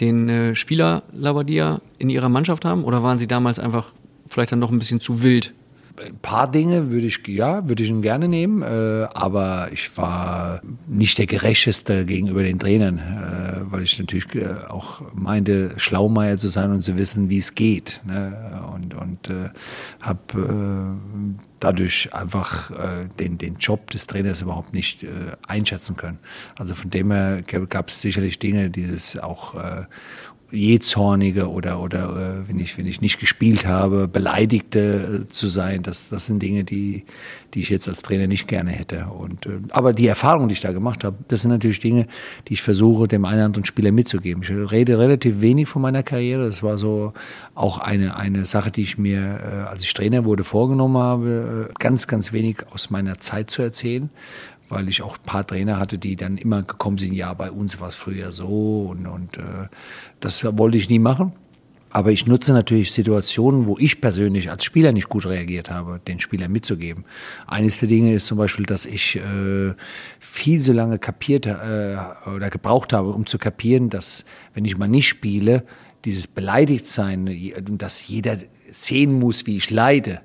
den äh, Spieler Labadia in Ihrer Mannschaft haben oder waren Sie damals einfach vielleicht dann noch ein bisschen zu wild ein paar Dinge würde ich, ja, würde ich ihn gerne nehmen, äh, aber ich war nicht der Gerechteste gegenüber den Trainern, äh, weil ich natürlich äh, auch meinte, Schlaumeier zu sein und zu wissen, wie es geht. Ne? Und, und äh, habe äh, dadurch einfach äh, den, den Job des Trainers überhaupt nicht einschätzen können. Also von dem her gab es sicherlich Dinge, die es auch Jähzornige oder, oder äh, wenn, ich, wenn ich nicht gespielt habe, Beleidigte äh, zu sein, das, das sind Dinge, die, die ich jetzt als Trainer nicht gerne hätte. Und, äh, aber die Erfahrungen, die ich da gemacht habe, das sind natürlich Dinge, die ich versuche, dem einen oder anderen Spieler mitzugeben. Ich rede relativ wenig von meiner Karriere. Das war so auch eine, eine Sache, die ich mir, äh, als ich Trainer wurde, vorgenommen habe, äh, ganz, ganz wenig aus meiner Zeit zu erzählen weil ich auch ein paar Trainer hatte, die dann immer gekommen sind, ja, bei uns war es früher so und, und äh, das wollte ich nie machen. Aber ich nutze natürlich Situationen, wo ich persönlich als Spieler nicht gut reagiert habe, den Spielern mitzugeben. Eines der Dinge ist zum Beispiel, dass ich äh, viel so lange kapiert äh, oder gebraucht habe, um zu kapieren, dass wenn ich mal nicht spiele, dieses Beleidigtsein, dass jeder sehen muss, wie ich leide,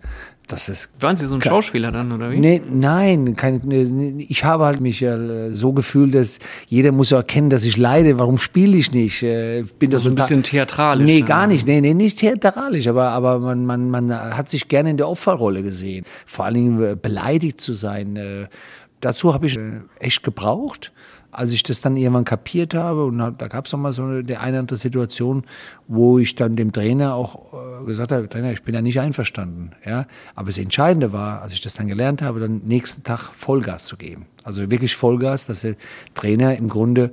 das ist Waren Sie so ein Schauspieler dann, oder wie? Nee, nein, kein, nee, ich habe halt mich ja so gefühlt, dass jeder muss erkennen, dass ich leide. Warum spiele ich nicht? Äh, bin also so ein bisschen theatralisch. Nee, gar nicht. Nee, nee, nicht theatralisch, aber, aber man, man, man hat sich gerne in der Opferrolle gesehen. Vor allen Dingen äh, beleidigt zu sein. Äh, dazu habe ich echt gebraucht als ich das dann irgendwann kapiert habe, und da gab es auch mal so eine, eine andere Situation, wo ich dann dem Trainer auch äh, gesagt habe, Trainer, ich bin ja nicht einverstanden. Ja? Aber das Entscheidende war, als ich das dann gelernt habe, dann nächsten Tag Vollgas zu geben. Also wirklich Vollgas, dass der Trainer im Grunde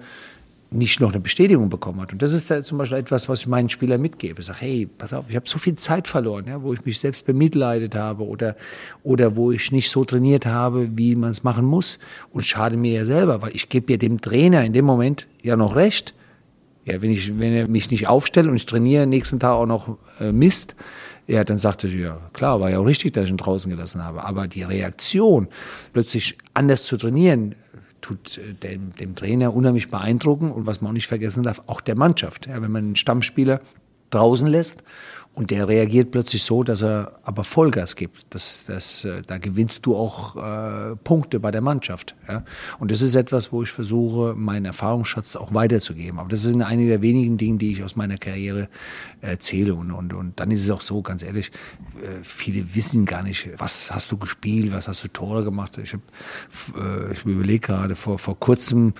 nicht noch eine Bestätigung bekommen hat. Und das ist zum Beispiel etwas, was ich meinen Spielern mitgebe. Ich sage, hey, pass auf, ich habe so viel Zeit verloren, ja, wo ich mich selbst bemitleidet habe oder, oder wo ich nicht so trainiert habe, wie man es machen muss. Und schade mir ja selber, weil ich gebe ja dem Trainer in dem Moment ja noch recht. Ja, wenn, ich, wenn er mich nicht aufstellt und ich trainiere nächsten Tag auch noch äh, Mist, ja, dann sagte ich, ja, klar, war ja auch richtig, dass ich ihn draußen gelassen habe. Aber die Reaktion, plötzlich anders zu trainieren, tut äh, dem, dem Trainer unheimlich beeindrucken und was man auch nicht vergessen darf, auch der Mannschaft. Ja, wenn man einen Stammspieler draußen lässt und der reagiert plötzlich so, dass er aber Vollgas gibt. Das, das, äh, da gewinnst du auch äh, Punkte bei der Mannschaft. Ja? Und das ist etwas, wo ich versuche, meinen Erfahrungsschatz auch weiterzugeben. Aber das sind einige der wenigen Dinge, die ich aus meiner Karriere erzähle. Und, und, und dann ist es auch so, ganz ehrlich, äh, viele wissen gar nicht, was hast du gespielt, was hast du Tore gemacht. Ich, hab, äh, ich überlege gerade, vor, vor kurzem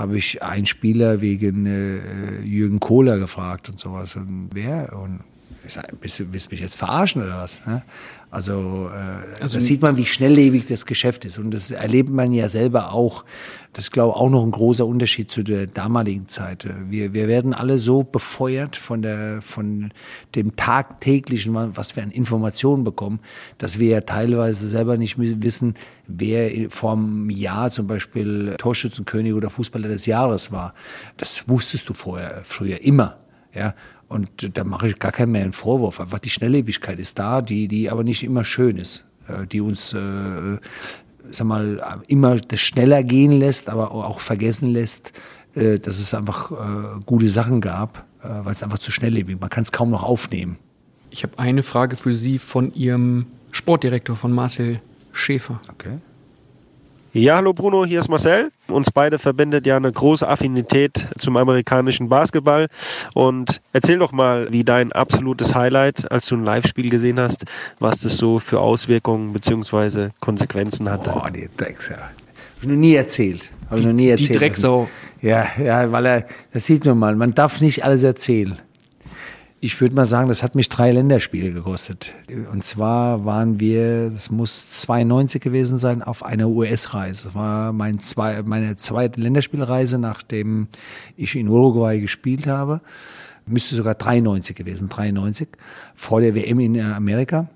habe ich einen Spieler wegen äh, Jürgen Kohler gefragt und sowas. Und wer? Und ich sag, willst willst mich jetzt verarschen oder was? Ne? Also, äh, also da sieht man, wie schnelllebig das Geschäft ist. Und das erlebt man ja selber auch. Das ist, glaube ich, auch noch ein großer Unterschied zu der damaligen Zeit. Wir, wir werden alle so befeuert von, der, von dem tagtäglichen, was wir an Informationen bekommen, dass wir ja teilweise selber nicht wissen, wer einem Jahr zum Beispiel Torschützenkönig oder Fußballer des Jahres war. Das wusstest du vorher, früher immer. Ja, und da mache ich gar keinen mehr einen Vorwurf. Einfach die Schnelllebigkeit ist da, die, die aber nicht immer schön ist, äh, die uns, äh, sag mal, immer das schneller gehen lässt, aber auch vergessen lässt, äh, dass es einfach äh, gute Sachen gab, äh, weil es einfach zu schnelllebig ist. Man kann es kaum noch aufnehmen. Ich habe eine Frage für Sie von Ihrem Sportdirektor, von Marcel Schäfer. Okay. Ja, hallo Bruno, hier ist Marcel. Uns beide verbindet ja eine große Affinität zum amerikanischen Basketball. Und erzähl doch mal, wie dein absolutes Highlight, als du ein Live-Spiel gesehen hast, was das so für Auswirkungen bzw. Konsequenzen hatte. Boah, die Drecksau. Hab ich noch nie erzählt. Hab ich noch nie erzählt. Die Drecksau. Ja, ja, weil er, das sieht man mal, man darf nicht alles erzählen. Ich würde mal sagen, das hat mich drei Länderspiele gekostet. Und zwar waren wir, das muss 92 gewesen sein, auf einer US-Reise. Das war mein zwei, meine zweite Länderspielreise, nachdem ich in Uruguay gespielt habe. Müsste sogar 93 gewesen, 93, vor der WM in Amerika.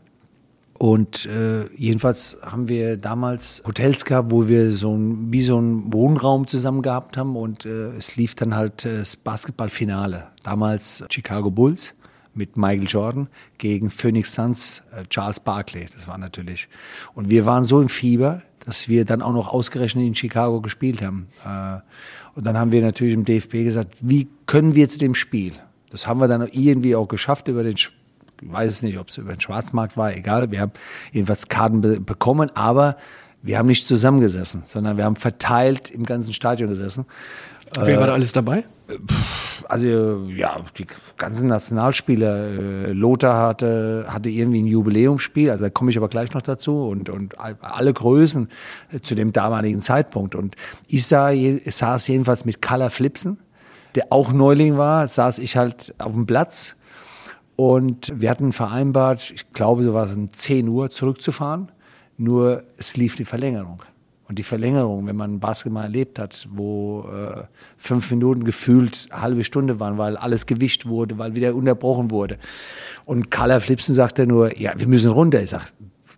Und äh, jedenfalls haben wir damals Hotels gehabt, wo wir so ein, wie so einen Wohnraum zusammen gehabt haben und äh, es lief dann halt äh, das Basketballfinale. Damals Chicago Bulls mit Michael Jordan gegen Phoenix Suns äh, Charles Barkley. Das war natürlich. Und wir waren so im Fieber, dass wir dann auch noch ausgerechnet in Chicago gespielt haben. Äh, und dann haben wir natürlich im DFB gesagt, wie können wir zu dem Spiel? Das haben wir dann irgendwie auch geschafft über den ich weiß es nicht, ob es über den Schwarzmarkt war, egal. Wir haben jedenfalls Karten be bekommen, aber wir haben nicht zusammengesessen, sondern wir haben verteilt im ganzen Stadion gesessen. Wer war da alles dabei? Also ja, die ganzen Nationalspieler. Äh, Lothar hatte, hatte irgendwie ein Jubiläumsspiel, also da komme ich aber gleich noch dazu und, und alle Größen zu dem damaligen Zeitpunkt. Und ich sah, saß jedenfalls mit Kalla Flipsen, der auch Neuling war, saß ich halt auf dem Platz und wir hatten vereinbart, ich glaube, so war es um 10 Uhr zurückzufahren, nur es lief die Verlängerung. Und die Verlängerung, wenn man Basketball erlebt hat, wo äh, fünf Minuten gefühlt eine halbe Stunde waren, weil alles gewischt wurde, weil wieder unterbrochen wurde. Und Carla Flipsen sagte nur, ja, wir müssen runter. Ich sage,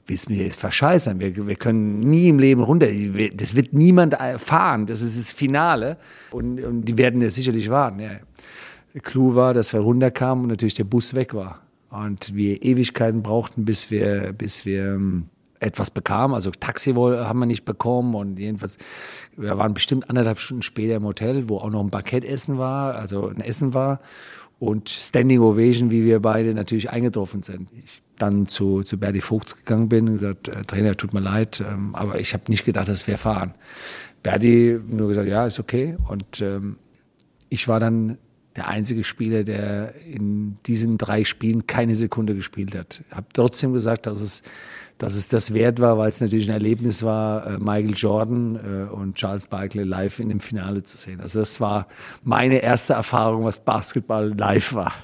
willst mir jetzt verscheißern? Wir, wir können nie im Leben runter. Das wird niemand erfahren. Das ist das Finale. Und, und die werden ja sicherlich warten. Ja. Clou war, dass wir runterkamen und natürlich der Bus weg war. Und wir Ewigkeiten brauchten, bis wir, bis wir ähm, etwas bekamen. Also Taxi haben wir nicht bekommen und jedenfalls, wir waren bestimmt anderthalb Stunden später im Hotel, wo auch noch ein Bankettessen war, also ein Essen war und Standing Ovation, wie wir beide natürlich eingetroffen sind. Ich dann zu, zu Berdi Vogts gegangen bin und gesagt, äh, Trainer, tut mir leid, ähm, aber ich habe nicht gedacht, dass wir fahren. Berdi nur gesagt, ja, ist okay und ähm, ich war dann der einzige Spieler, der in diesen drei Spielen keine Sekunde gespielt hat. Ich habe trotzdem gesagt, dass es, dass es das wert war, weil es natürlich ein Erlebnis war, äh, Michael Jordan äh, und Charles Barkley live in dem Finale zu sehen. Also das war meine erste Erfahrung, was Basketball live war.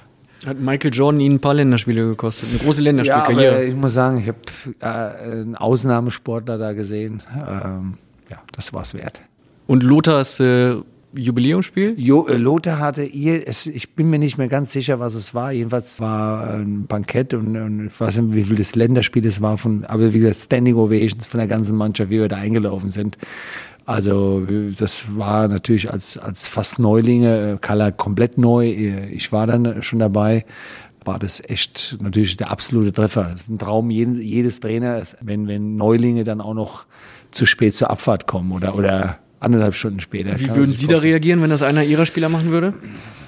Hat Michael Jordan Ihnen ein paar Länderspiele gekostet, eine große Länderspielkarriere. Ja, aber ich muss sagen, ich habe äh, einen Ausnahmesportler da gesehen. Ähm, ja, das war es wert. Und Lothars äh, Jubiläumsspiel? Jo, äh, Lothar hatte ihr, es, ich bin mir nicht mehr ganz sicher, was es war. Jedenfalls war ein Bankett und, und ich weiß nicht, wie viel das Länderspiel es war, von, aber wie gesagt, Standing Ovations von der ganzen Mannschaft, wie wir da eingelaufen sind. Also das war natürlich als, als fast Neulinge, Kala komplett neu, ich war dann schon dabei, war das echt natürlich der absolute Treffer. Das ist ein Traum jedes, jedes Trainers, wenn, wenn Neulinge dann auch noch zu spät zur Abfahrt kommen oder, oder anderthalb Stunden später. Wie würden Sie da reagieren, wenn das einer Ihrer Spieler machen würde?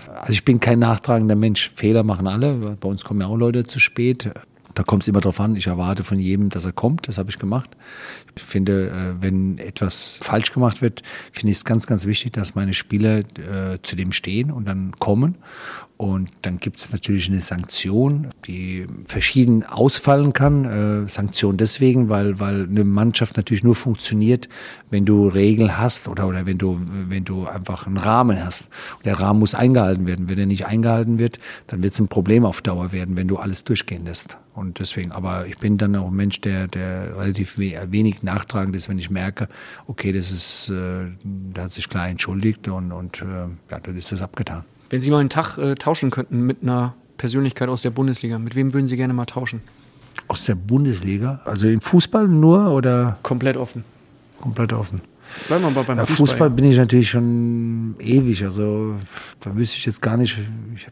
Also ich bin kein nachtragender Mensch. Fehler machen alle. Bei uns kommen ja auch Leute zu spät. Da kommt es immer darauf an. Ich erwarte von jedem, dass er kommt. Das habe ich gemacht. Ich finde, äh, wenn etwas falsch gemacht wird, finde ich es ganz, ganz wichtig, dass meine Spieler äh, zu dem stehen und dann kommen. Und dann gibt es natürlich eine Sanktion, die verschieden ausfallen kann. Äh, Sanktion deswegen, weil, weil eine Mannschaft natürlich nur funktioniert, wenn du Regeln hast oder, oder wenn, du, wenn du einfach einen Rahmen hast. Und der Rahmen muss eingehalten werden. Wenn er nicht eingehalten wird, dann wird es ein Problem auf Dauer werden, wenn du alles durchgehen lässt. Und deswegen, aber ich bin dann auch ein Mensch, der, der relativ wenig nachtragend ist, wenn ich merke, okay, das ist, äh, der hat sich klar entschuldigt und, und äh, ja, dann ist das abgetan. Wenn Sie mal einen Tag äh, tauschen könnten mit einer Persönlichkeit aus der Bundesliga, mit wem würden Sie gerne mal tauschen? Aus der Bundesliga? Also im Fußball nur oder? Komplett offen. Komplett offen. Bleiben wir mal beim ja, Fußball. Fußball bin ich natürlich schon ewig. Also da wüsste ich jetzt gar nicht, ich,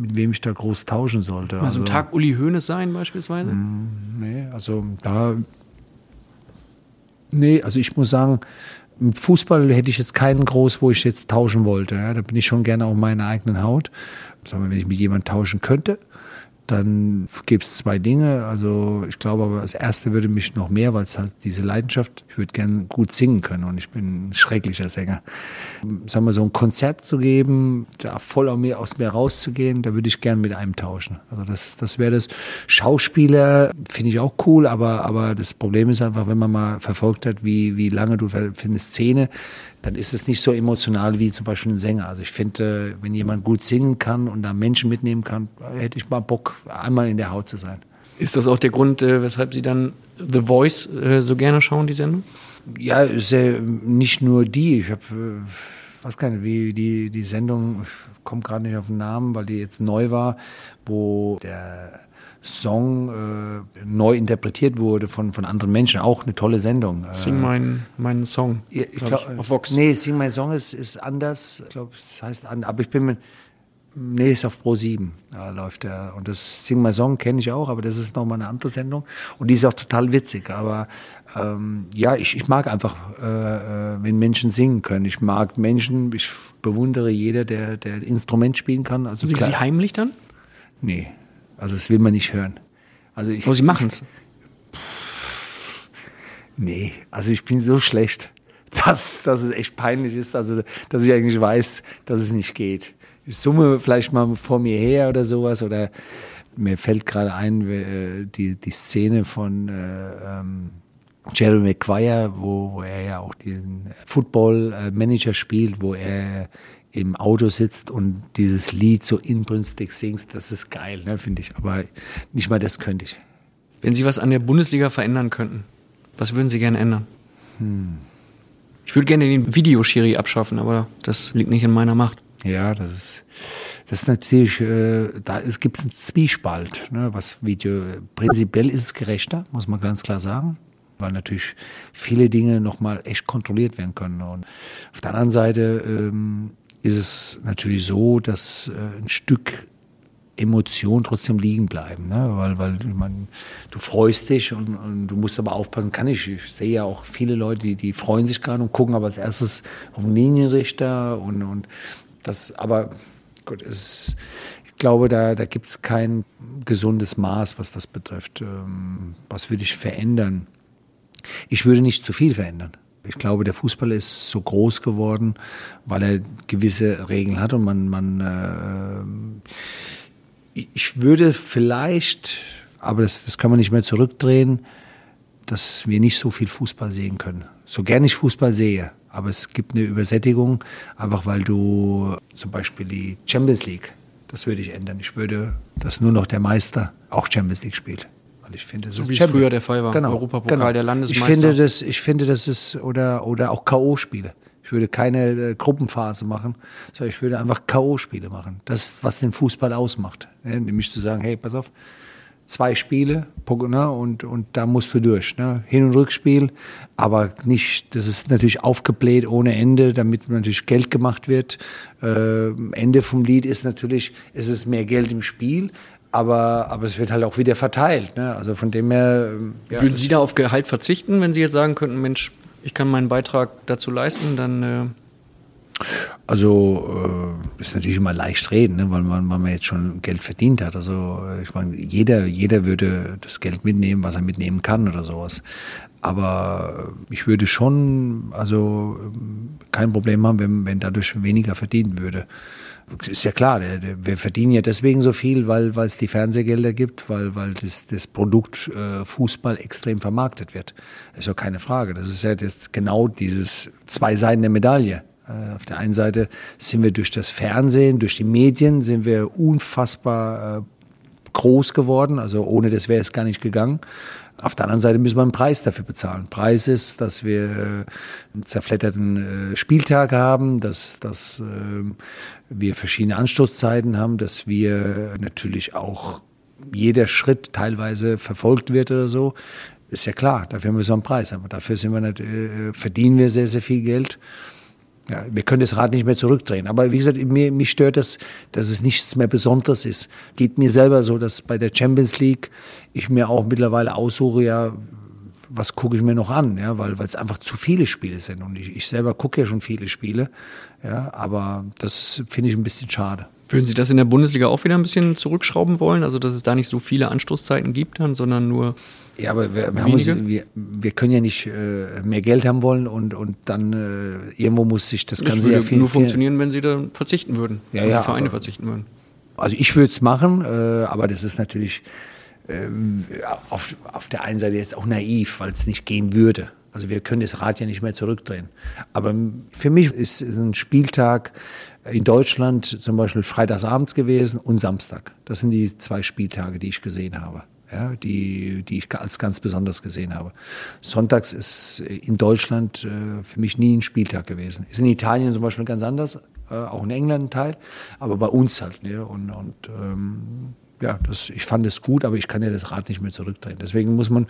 mit wem ich da groß tauschen sollte. Mal so also, ein Tag Uli Hoeneß sein beispielsweise? Mh, nee, also da. Nee, also ich muss sagen, im Fußball hätte ich jetzt keinen groß, wo ich jetzt tauschen wollte. Ja, da bin ich schon gerne auf meiner eigenen Haut. Sagen wir, wenn ich mit jemandem tauschen könnte, dann gibt es zwei Dinge. Also ich glaube aber, das erste würde mich noch mehr, weil es halt diese Leidenschaft, ich würde gerne gut singen können und ich bin ein schrecklicher Sänger. Sagen wir so ein Konzert zu geben, da voll aus mir, aus mir rauszugehen, da würde ich gerne mit einem tauschen. Also das, das wäre das. Schauspieler finde ich auch cool, aber, aber das Problem ist einfach, wenn man mal verfolgt hat, wie, wie lange du für eine Szene dann ist es nicht so emotional wie zum Beispiel ein Sänger. Also ich finde, wenn jemand gut singen kann und da Menschen mitnehmen kann, hätte ich mal Bock, einmal in der Haut zu sein. Ist das auch der Grund, äh, weshalb Sie dann The Voice äh, so gerne schauen, die Sendung? Ja, ist ja nicht nur die. Ich habe, äh, weiß gar nicht, wie die, die Sendung, ich komme gerade nicht auf den Namen, weil die jetzt neu war, wo der Song äh, neu interpretiert wurde von, von anderen Menschen. Auch eine tolle Sendung. Sing meinen mein Song. Ja, ich glaub, ich, auf Vox. Nee, Sing mein Song ist, ist anders. Ich glaube, es heißt anders. Aber ich bin mit. Nee, ist auf Pro 7 da läuft der. Und das Sing My Song kenne ich auch, aber das ist nochmal eine andere Sendung. Und die ist auch total witzig. Aber ähm, ja, ich, ich mag einfach, äh, wenn Menschen singen können. Ich mag Menschen, ich bewundere jeder, der, der ein Instrument spielen kann. Also Singen Sie heimlich dann? Nee. Also das will man nicht hören. Also ich, oh, Sie machen es. Nee, also ich bin so schlecht, dass, dass es echt peinlich ist, also dass ich eigentlich weiß, dass es nicht geht. Ich summe vielleicht mal vor mir her oder sowas oder mir fällt gerade ein, äh, die, die Szene von äh, ähm, Jerry Maguire, wo, wo er ja auch diesen Football-Manager spielt, wo er im Auto sitzt und dieses Lied so inbrünstig singst, das ist geil, ne, finde ich. Aber nicht mal das könnte ich. Wenn Sie was an der Bundesliga verändern könnten, was würden Sie gerne ändern? Hm. Ich würde gerne den Videoschiri abschaffen, aber das liegt nicht in meiner Macht. Ja, das ist, das ist natürlich, äh, da gibt es einen Zwiespalt, ne, was Video, prinzipiell ist es gerechter, muss man ganz klar sagen weil natürlich viele Dinge nochmal echt kontrolliert werden können. Und auf der anderen Seite ähm, ist es natürlich so, dass äh, ein Stück Emotion trotzdem liegen bleiben, ne? weil, weil man, du freust dich und, und, du musst aber aufpassen, kann ich. Ich sehe ja auch viele Leute, die, die freuen sich gerade und gucken aber als erstes auf den Linienrichter und, und das, aber gut, es, ich glaube, da, da gibt es kein gesundes Maß, was das betrifft. Ähm, was würde ich verändern? Ich würde nicht zu viel verändern. Ich glaube, der Fußball ist so groß geworden, weil er gewisse Regeln hat und man, man äh, ich würde vielleicht, aber das, das kann man nicht mehr zurückdrehen, dass wir nicht so viel Fußball sehen können. So gern ich Fußball sehe, aber es gibt eine Übersättigung, einfach weil du zum Beispiel die Champions League, das würde ich ändern. Ich würde, dass nur noch der Meister auch Champions League spielt. Weil ich finde, so wie es früher der Fall war. Genau, Europapokal genau. der Landesmeister. Ich finde, das, ich finde, das ist, oder, oder auch K.O.-Spiele. Ich würde keine äh, Gruppenphase machen, sondern ich würde einfach K.O.-Spiele machen. Das was den Fußball ausmacht. Ne? Nämlich zu sagen, hey, pass auf, zwei Spiele ne, und, und da musst du durch. Ne? Hin- und Rückspiel, aber nicht, das ist natürlich aufgebläht ohne Ende, damit natürlich Geld gemacht wird. Äh, Ende vom Lied ist natürlich, es ist mehr Geld im Spiel, aber, aber es wird halt auch wieder verteilt. Ne? Also von dem her. Ja, Würden Sie da auf Gehalt verzichten, wenn Sie jetzt sagen könnten, Mensch, ich kann meinen Beitrag dazu leisten, dann. Äh also äh, ist natürlich immer leicht reden, ne? weil, man, weil man jetzt schon Geld verdient hat. Also äh, ich meine, jeder, jeder würde das Geld mitnehmen, was er mitnehmen kann oder sowas. Aber ich würde schon, also kein Problem haben, wenn, wenn dadurch weniger verdienen würde ist ja klar, wir verdienen ja deswegen so viel, weil es die Fernsehgelder gibt, weil weil das, das Produkt äh, Fußball extrem vermarktet wird. Ist ja keine Frage. Das ist ja das, genau dieses zwei Seiten der Medaille. Äh, auf der einen Seite sind wir durch das Fernsehen, durch die Medien, sind wir unfassbar äh, groß geworden. Also ohne das wäre es gar nicht gegangen. Auf der anderen Seite müssen wir einen Preis dafür bezahlen. Preis ist, dass wir äh, einen zerfledderten äh, Spieltag haben, dass, dass äh, wir verschiedene Anstoßzeiten haben, dass wir natürlich auch jeder Schritt teilweise verfolgt wird oder so. Ist ja klar, dafür müssen wir einen Preis haben. Dafür sind wir nicht, verdienen wir sehr, sehr viel Geld. Ja, wir können das Rad nicht mehr zurückdrehen. Aber wie gesagt, mir, mich stört das, dass es nichts mehr Besonderes ist. Geht mir selber so, dass bei der Champions League ich mir auch mittlerweile aussuche, ja, was gucke ich mir noch an, ja, weil es einfach zu viele Spiele sind und ich, ich selber gucke ja schon viele Spiele, ja, aber das finde ich ein bisschen schade. Würden Sie das in der Bundesliga auch wieder ein bisschen zurückschrauben wollen, also dass es da nicht so viele Anstoßzeiten gibt dann, sondern nur ja, aber wir, wir, uns, wir, wir, können ja nicht äh, mehr Geld haben wollen und, und dann äh, irgendwo muss sich das, das Ganze ja viel, nur funktionieren, wenn Sie da verzichten würden, ja, ja, die Vereine aber, verzichten würden. Also ich würde es machen, äh, aber das ist natürlich ähm, auf, auf der einen Seite jetzt auch naiv, weil es nicht gehen würde. Also wir können das Rad ja nicht mehr zurückdrehen. Aber für mich ist, ist ein Spieltag in Deutschland zum Beispiel freitagsabends gewesen und Samstag. Das sind die zwei Spieltage, die ich gesehen habe. Ja, die, die ich als ganz besonders gesehen habe. Sonntags ist in Deutschland äh, für mich nie ein Spieltag gewesen. Ist in Italien zum Beispiel ganz anders, äh, auch in England ein Teil, aber bei uns halt. Ne? Und, und ähm, ja, das, ich fand es gut, aber ich kann ja das Rad nicht mehr zurückdrehen. Deswegen muss man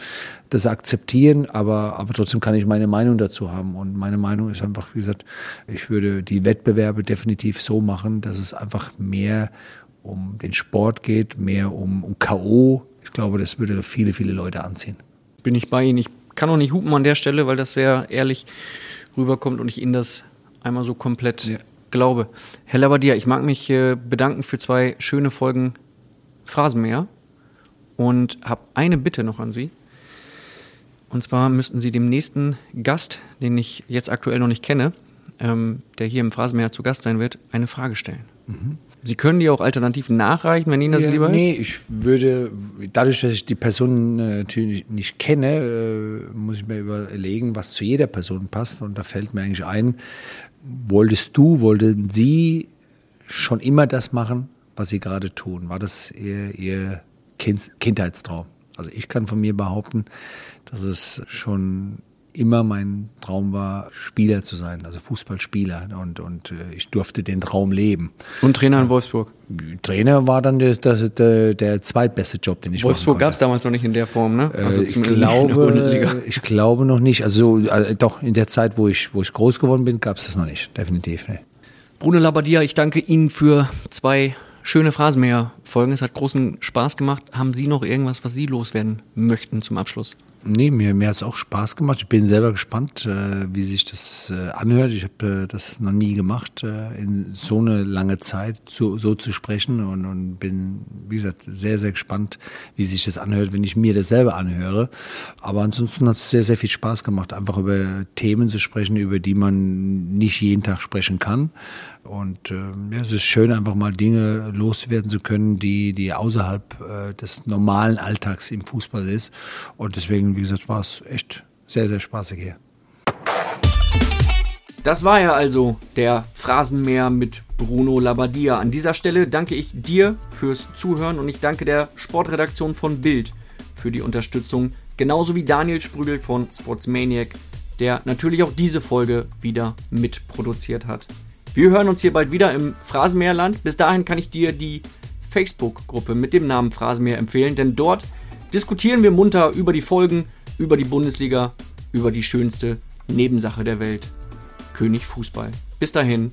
das akzeptieren, aber, aber trotzdem kann ich meine Meinung dazu haben. Und meine Meinung ist einfach, wie gesagt, ich würde die Wettbewerbe definitiv so machen, dass es einfach mehr um den Sport geht, mehr um, um K.O. Ich glaube, das würde viele, viele Leute anziehen. Bin ich bei Ihnen. Ich kann auch nicht hupen an der Stelle, weil das sehr ehrlich rüberkommt und ich Ihnen das einmal so komplett ja. glaube. Herr Labadia, ich mag mich äh, bedanken für zwei schöne Folgen Phrasenmäher und habe eine Bitte noch an Sie. Und zwar müssten Sie dem nächsten Gast, den ich jetzt aktuell noch nicht kenne, ähm, der hier im Phrasenmäher zu Gast sein wird, eine Frage stellen. Mhm. Sie können die auch alternativ nachreichen, wenn Ihnen das ja, lieber ist? Nee, ich würde, dadurch, dass ich die Person äh, natürlich nicht kenne, äh, muss ich mir überlegen, was zu jeder Person passt. Und da fällt mir eigentlich ein, wolltest du, wollten Sie schon immer das machen, was Sie gerade tun? War das Ihr, Ihr kind, Kindheitstraum? Also ich kann von mir behaupten, dass es schon immer mein Traum war, Spieler zu sein, also Fußballspieler. Und, und äh, ich durfte den Traum leben. Und Trainer in Wolfsburg? Trainer war dann der, der, der zweitbeste Job, den ich Wolfsburg gab es damals noch nicht in der Form, ne? Äh, also ich, glaube, ich glaube noch nicht. Also äh, doch, in der Zeit, wo ich, wo ich groß geworden bin, gab es das noch nicht. Definitiv. Ne. Bruno Labbadia, ich danke Ihnen für zwei schöne Phrasenmäher-Folgen. Es hat großen Spaß gemacht. Haben Sie noch irgendwas, was Sie loswerden möchten zum Abschluss? Nee, mir, mir hat es auch Spaß gemacht. Ich bin selber gespannt, äh, wie sich das äh, anhört. Ich habe äh, das noch nie gemacht, äh, in so eine lange Zeit zu, so zu sprechen und, und bin, wie gesagt, sehr, sehr gespannt, wie sich das anhört, wenn ich mir das selber anhöre. Aber ansonsten hat es sehr, sehr viel Spaß gemacht, einfach über Themen zu sprechen, über die man nicht jeden Tag sprechen kann. Und äh, ja, es ist schön, einfach mal Dinge loswerden zu können, die, die außerhalb äh, des normalen Alltags im Fußball ist. Und deswegen, wie gesagt, war es echt sehr, sehr spaßig hier. Das war ja also der Phrasenmäher mit Bruno Labbadia. An dieser Stelle danke ich dir fürs Zuhören und ich danke der Sportredaktion von Bild für die Unterstützung, genauso wie Daniel Sprügel von Sportsmaniac der natürlich auch diese Folge wieder mitproduziert hat. Wir hören uns hier bald wieder im Phrasenmeerland. Bis dahin kann ich dir die Facebook-Gruppe mit dem Namen Phrasenmeer empfehlen, denn dort diskutieren wir munter über die Folgen, über die Bundesliga, über die schönste Nebensache der Welt, König Fußball. Bis dahin,